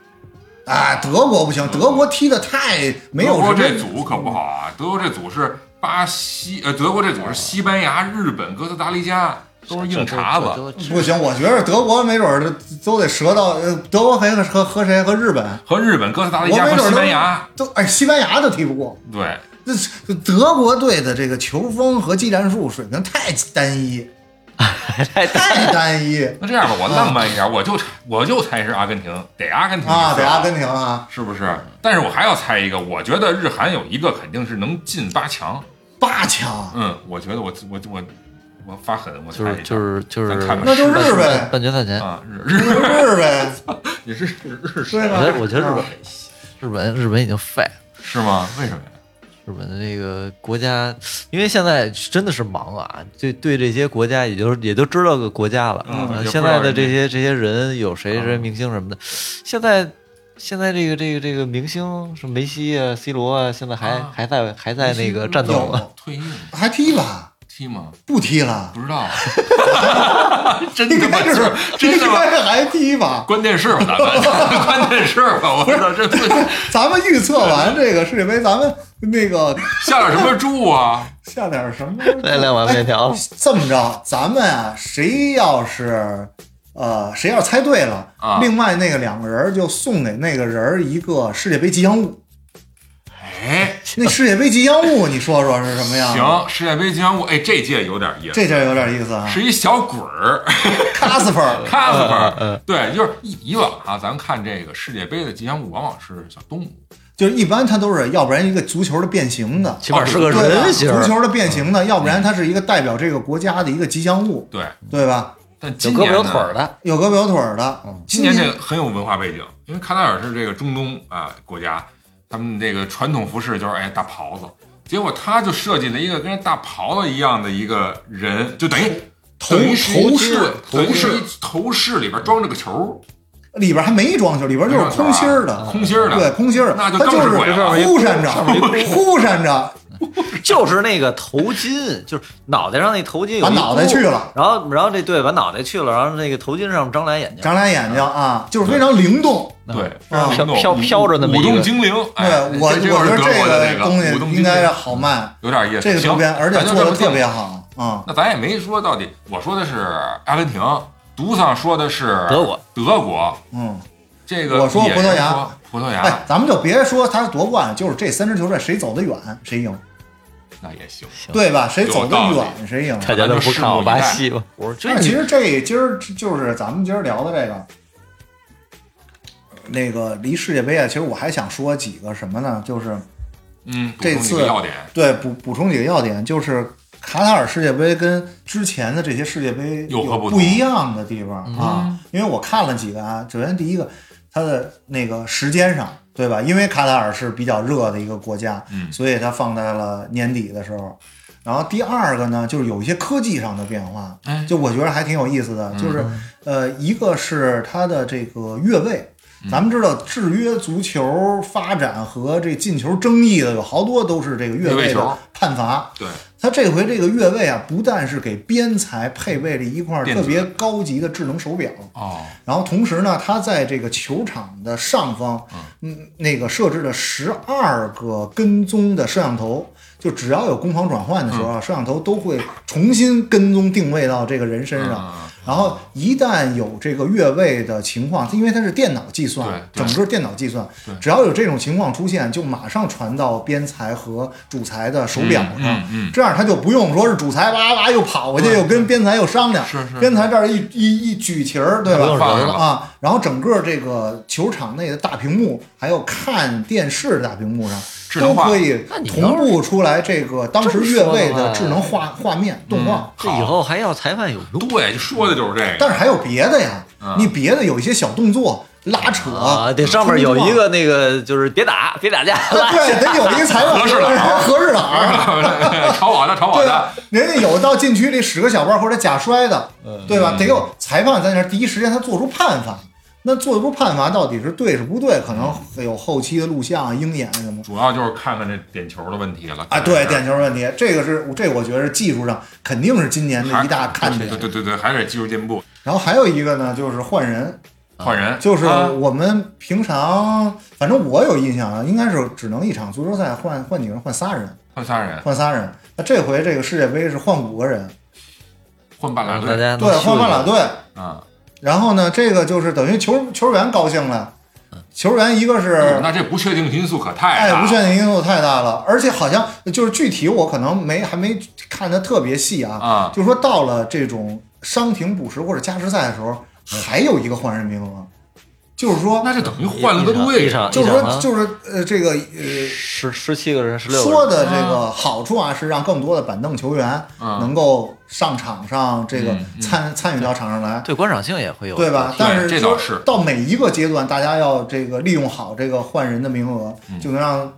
啊，德国不行，德国踢的太没有德国这组可不好啊，德国这组是巴西，呃，德国这组是西班牙、日本、哥斯达黎加，都是硬茬子。不行，我觉得德国没准儿都得折到呃，德国和和和谁和日本和日本、哥斯达黎加和西班牙，都哎，西班牙都踢不过。对，这这德国队的这个球风和技战术水平太单一，太太单一那这样吧，我浪漫一点，我就我就猜是阿根廷，得阿根廷啊！得阿根廷啊，是不是？但是我还要猜一个，我觉得日韩有一个肯定是能进八强。八强，嗯，我觉得我我我我发狠，我就是就是就是那就日呗，半决赛前，啊，日日日呗，也是日日对我觉吧？得我觉得日本啊日本日本已经废了。是吗？为什么呀？日本的这个国家，因为现在真的是忙啊，对对这些国家也就也都知道个国家了。嗯也不知道呃现在的这些这些人有谁啊谁明星什么的，现在现在这个这个这个明星是梅西啊、C 罗啊，现在还、啊还在还在那个战斗有吗？退役了还踢吧？踢吗？不踢了，不知道，真应他妈该是真他妈应该还踢吧？关电视吧，咱们 关电视吧，我操，这不 咱们预测完这个世界杯，咱们那个下点什么注啊？下点什么？来两碗面条哎这么着，咱们啊，谁要是呃，谁要是猜对了，啊另外那个两个人就送给那个人一个世界杯吉祥物。哎，那世界杯吉祥物，你说说是什么呀？，行，世界杯吉祥物，哎，这届有点意思，这届有点意思啊。是一小鬼儿，卡斯芬儿，卡斯嗯芬嗯，对，就是以以往啊，咱们看这个世界杯的吉祥物，往往是小动物，就是一般它都是要不然一个足球的变形的，起码是个人形，足球的变形的，要不然它是一个代表这个国家的一个吉祥物，对，对吧？但有胳膊今年呢有腿儿的。有胳膊有腿儿的。今年这个很有文化背景，因为卡塔尔是这个中东啊国家，他们这个传统服饰就是哎大袍子，结果他就设计了一个跟大袍子一样的一个人，就等于头头饰头饰。头饰里边装着个球，里边还没装修，里边就是空心儿的，空心儿的，对，空心儿的，那就它就是更是鬼了。忽闪着，忽闪着，就是那个头巾，就是脑袋上那头巾有一把脑袋去了，然后然后这对把脑袋去了，然后那个头巾上长俩眼睛，长俩眼睛啊，就是非常灵动。对，飘飘着那么一舞个动精灵，对哎，我，我觉得这个东西应该好卖，有点意思，这个周边，而且做的特别好嗯。那咱也没说到底，我说的是阿根廷，独丧说的是德国，德国，嗯，这个我说葡萄牙葡萄牙哎，咱们就别说他夺冠，就是这三支球队谁走得远谁赢，那也行，对吧？谁走得远谁赢。大家都不看我巴西吧？我说这但其实这今儿就是咱们今儿聊的这个，那个离世界杯啊，其实我还想说几个什么呢？就是嗯，补充几这次要点，对补补充几个要点，就是卡塔尔世界杯跟之前的这些世界杯有不一样的地方嗯啊。因为我看了几个啊，首先第一个，它的那个时间上，对吧？因为卡塔尔是比较热的一个国家，嗯所以它放在了年底的时候。然后第二个呢，就是有一些科技上的变化，哎就我觉得还挺有意思的，就是呃，一个是它的这个越位。咱们知道，制约足球发展和这进球争议的有好多都是这个越位的判罚。对，他这回这个越位啊，不但是给边裁配备了一块特别高级的智能手表，哦，然后同时呢，他在这个球场的上方，嗯，那个设置了十二个跟踪的摄像头，就只要有攻防转换的时候啊，摄像头都会重新跟踪定位到这个人身上。嗯然后一旦有这个越位的情况，因为它是电脑计算，整个电脑计算，只要有这种情况出现，就马上传到边裁和主裁的手表上，嗯嗯嗯。这样他就不用说是主裁哇哇又跑过去，又跟边裁又商量，是是边裁这儿一一一举旗儿，对吧？啊，然后整个这个球场内的大屏幕，还有看电视的大屏幕上，都智能化可以同步出来这个当时越位的智能画画面动画。这以后还要裁判有用对，说的就是这个，但是还有别的呀，嗯你别的有一些小动作拉扯啊！得上面有一个那个就是别打别打架，对，得有一个裁判合适哪儿 合适哪儿。朝我的，朝我对的吧，？人家有到禁区里使个小包或者假摔的，嗯对吧？得有裁判在那儿第一时间他做出判罚。那做出判罚到底是对是不对？可能有后期的录像、鹰眼什么主要就是看看这点球的问题了啊。对，点球问题，这个是这个我觉得是技术上肯定是今年的一大看点对。对对对，还是技术进步，然后还有一个呢，就是换人，换人就是啊我们平常，反正我有印象啊，应该是只能一场足球赛换换几个人，换仨人，换仨人，换仨人。那这回这个世界杯是换五个人，换半拉队对，换半拉队。啊。然后呢，这个就是等于球球员高兴了，球员一个是那这不确定因素可太哎，大。了，不确定因素太大了，而且好像就是具体我可能没还没看的特别细啊，啊。就是说到了这种伤停补时或者加时赛的时候，还有一个换人名额，就是说，那就等于换了个位置，就是说，就是呃，这个呃，十十七个人十六个说的这个好处啊，是让更多的板凳球员嗯能够上场上这个参参与到场上来。对观赏性也会有对吧？但是说这倒是到每一个阶段，大家要这个利用好这个换人的名额，就能让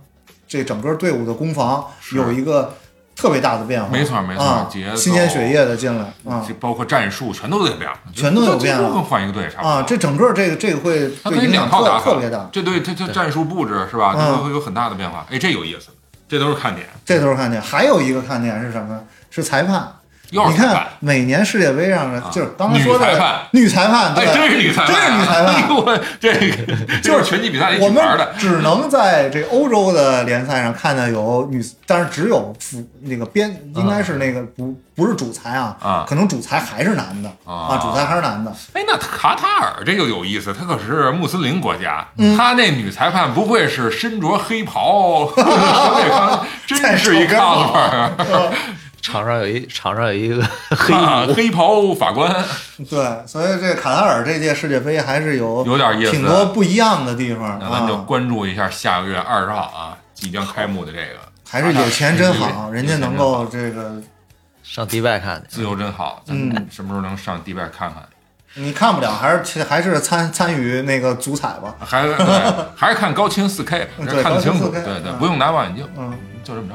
这整个队伍的攻防有一个特别大的变化。没错没错啊节奏新鲜血液的进来啊这包括战术全都得变了，全都有变了就跟换一个队差不多啊，这整个这个这个会对影响特两套打法，特别大，这对这这战术布置是吧？嗯都会有很大的变化。哎，这有意思，这都是看点。这都是看点。还有一个看点是什么？是裁判。你看又是裁判，每年世界杯上的，啊就是刚才说的女裁判。女裁判，对，哎，真是女裁判，真是女裁哎判。呦我这个就是拳击比赛里我们只能在这欧洲的联赛上看到有女，但是只有副那个边，应该是那个不不是主裁啊，啊。可能主裁还是男的啊。主裁还是男的。哎，那卡塔尔这就有意思，他可是穆斯林国家，嗯。他那女裁判不会是身着黑袍，真是一杠子 场上有一 场上有一个黑啊，黑袍法官。对，所以这卡塔尔这届世界杯还是有有点意思挺多不一样的地方那咱就啊。关注一下下个月二十号啊，即将开幕的这个，还是有钱真好，人家能够这个上迪拜看去。自由真好，咱嗯们什么时候能上迪拜看看？你看不了，还是还是参参与那个足彩吧。还对，还是看高清四 K，看得清楚。高清 4K 对对，嗯不用拿望远镜，嗯，就这么着。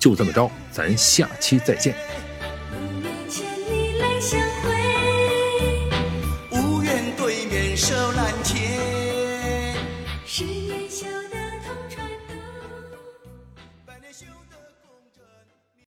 就这么着，咱下期再见。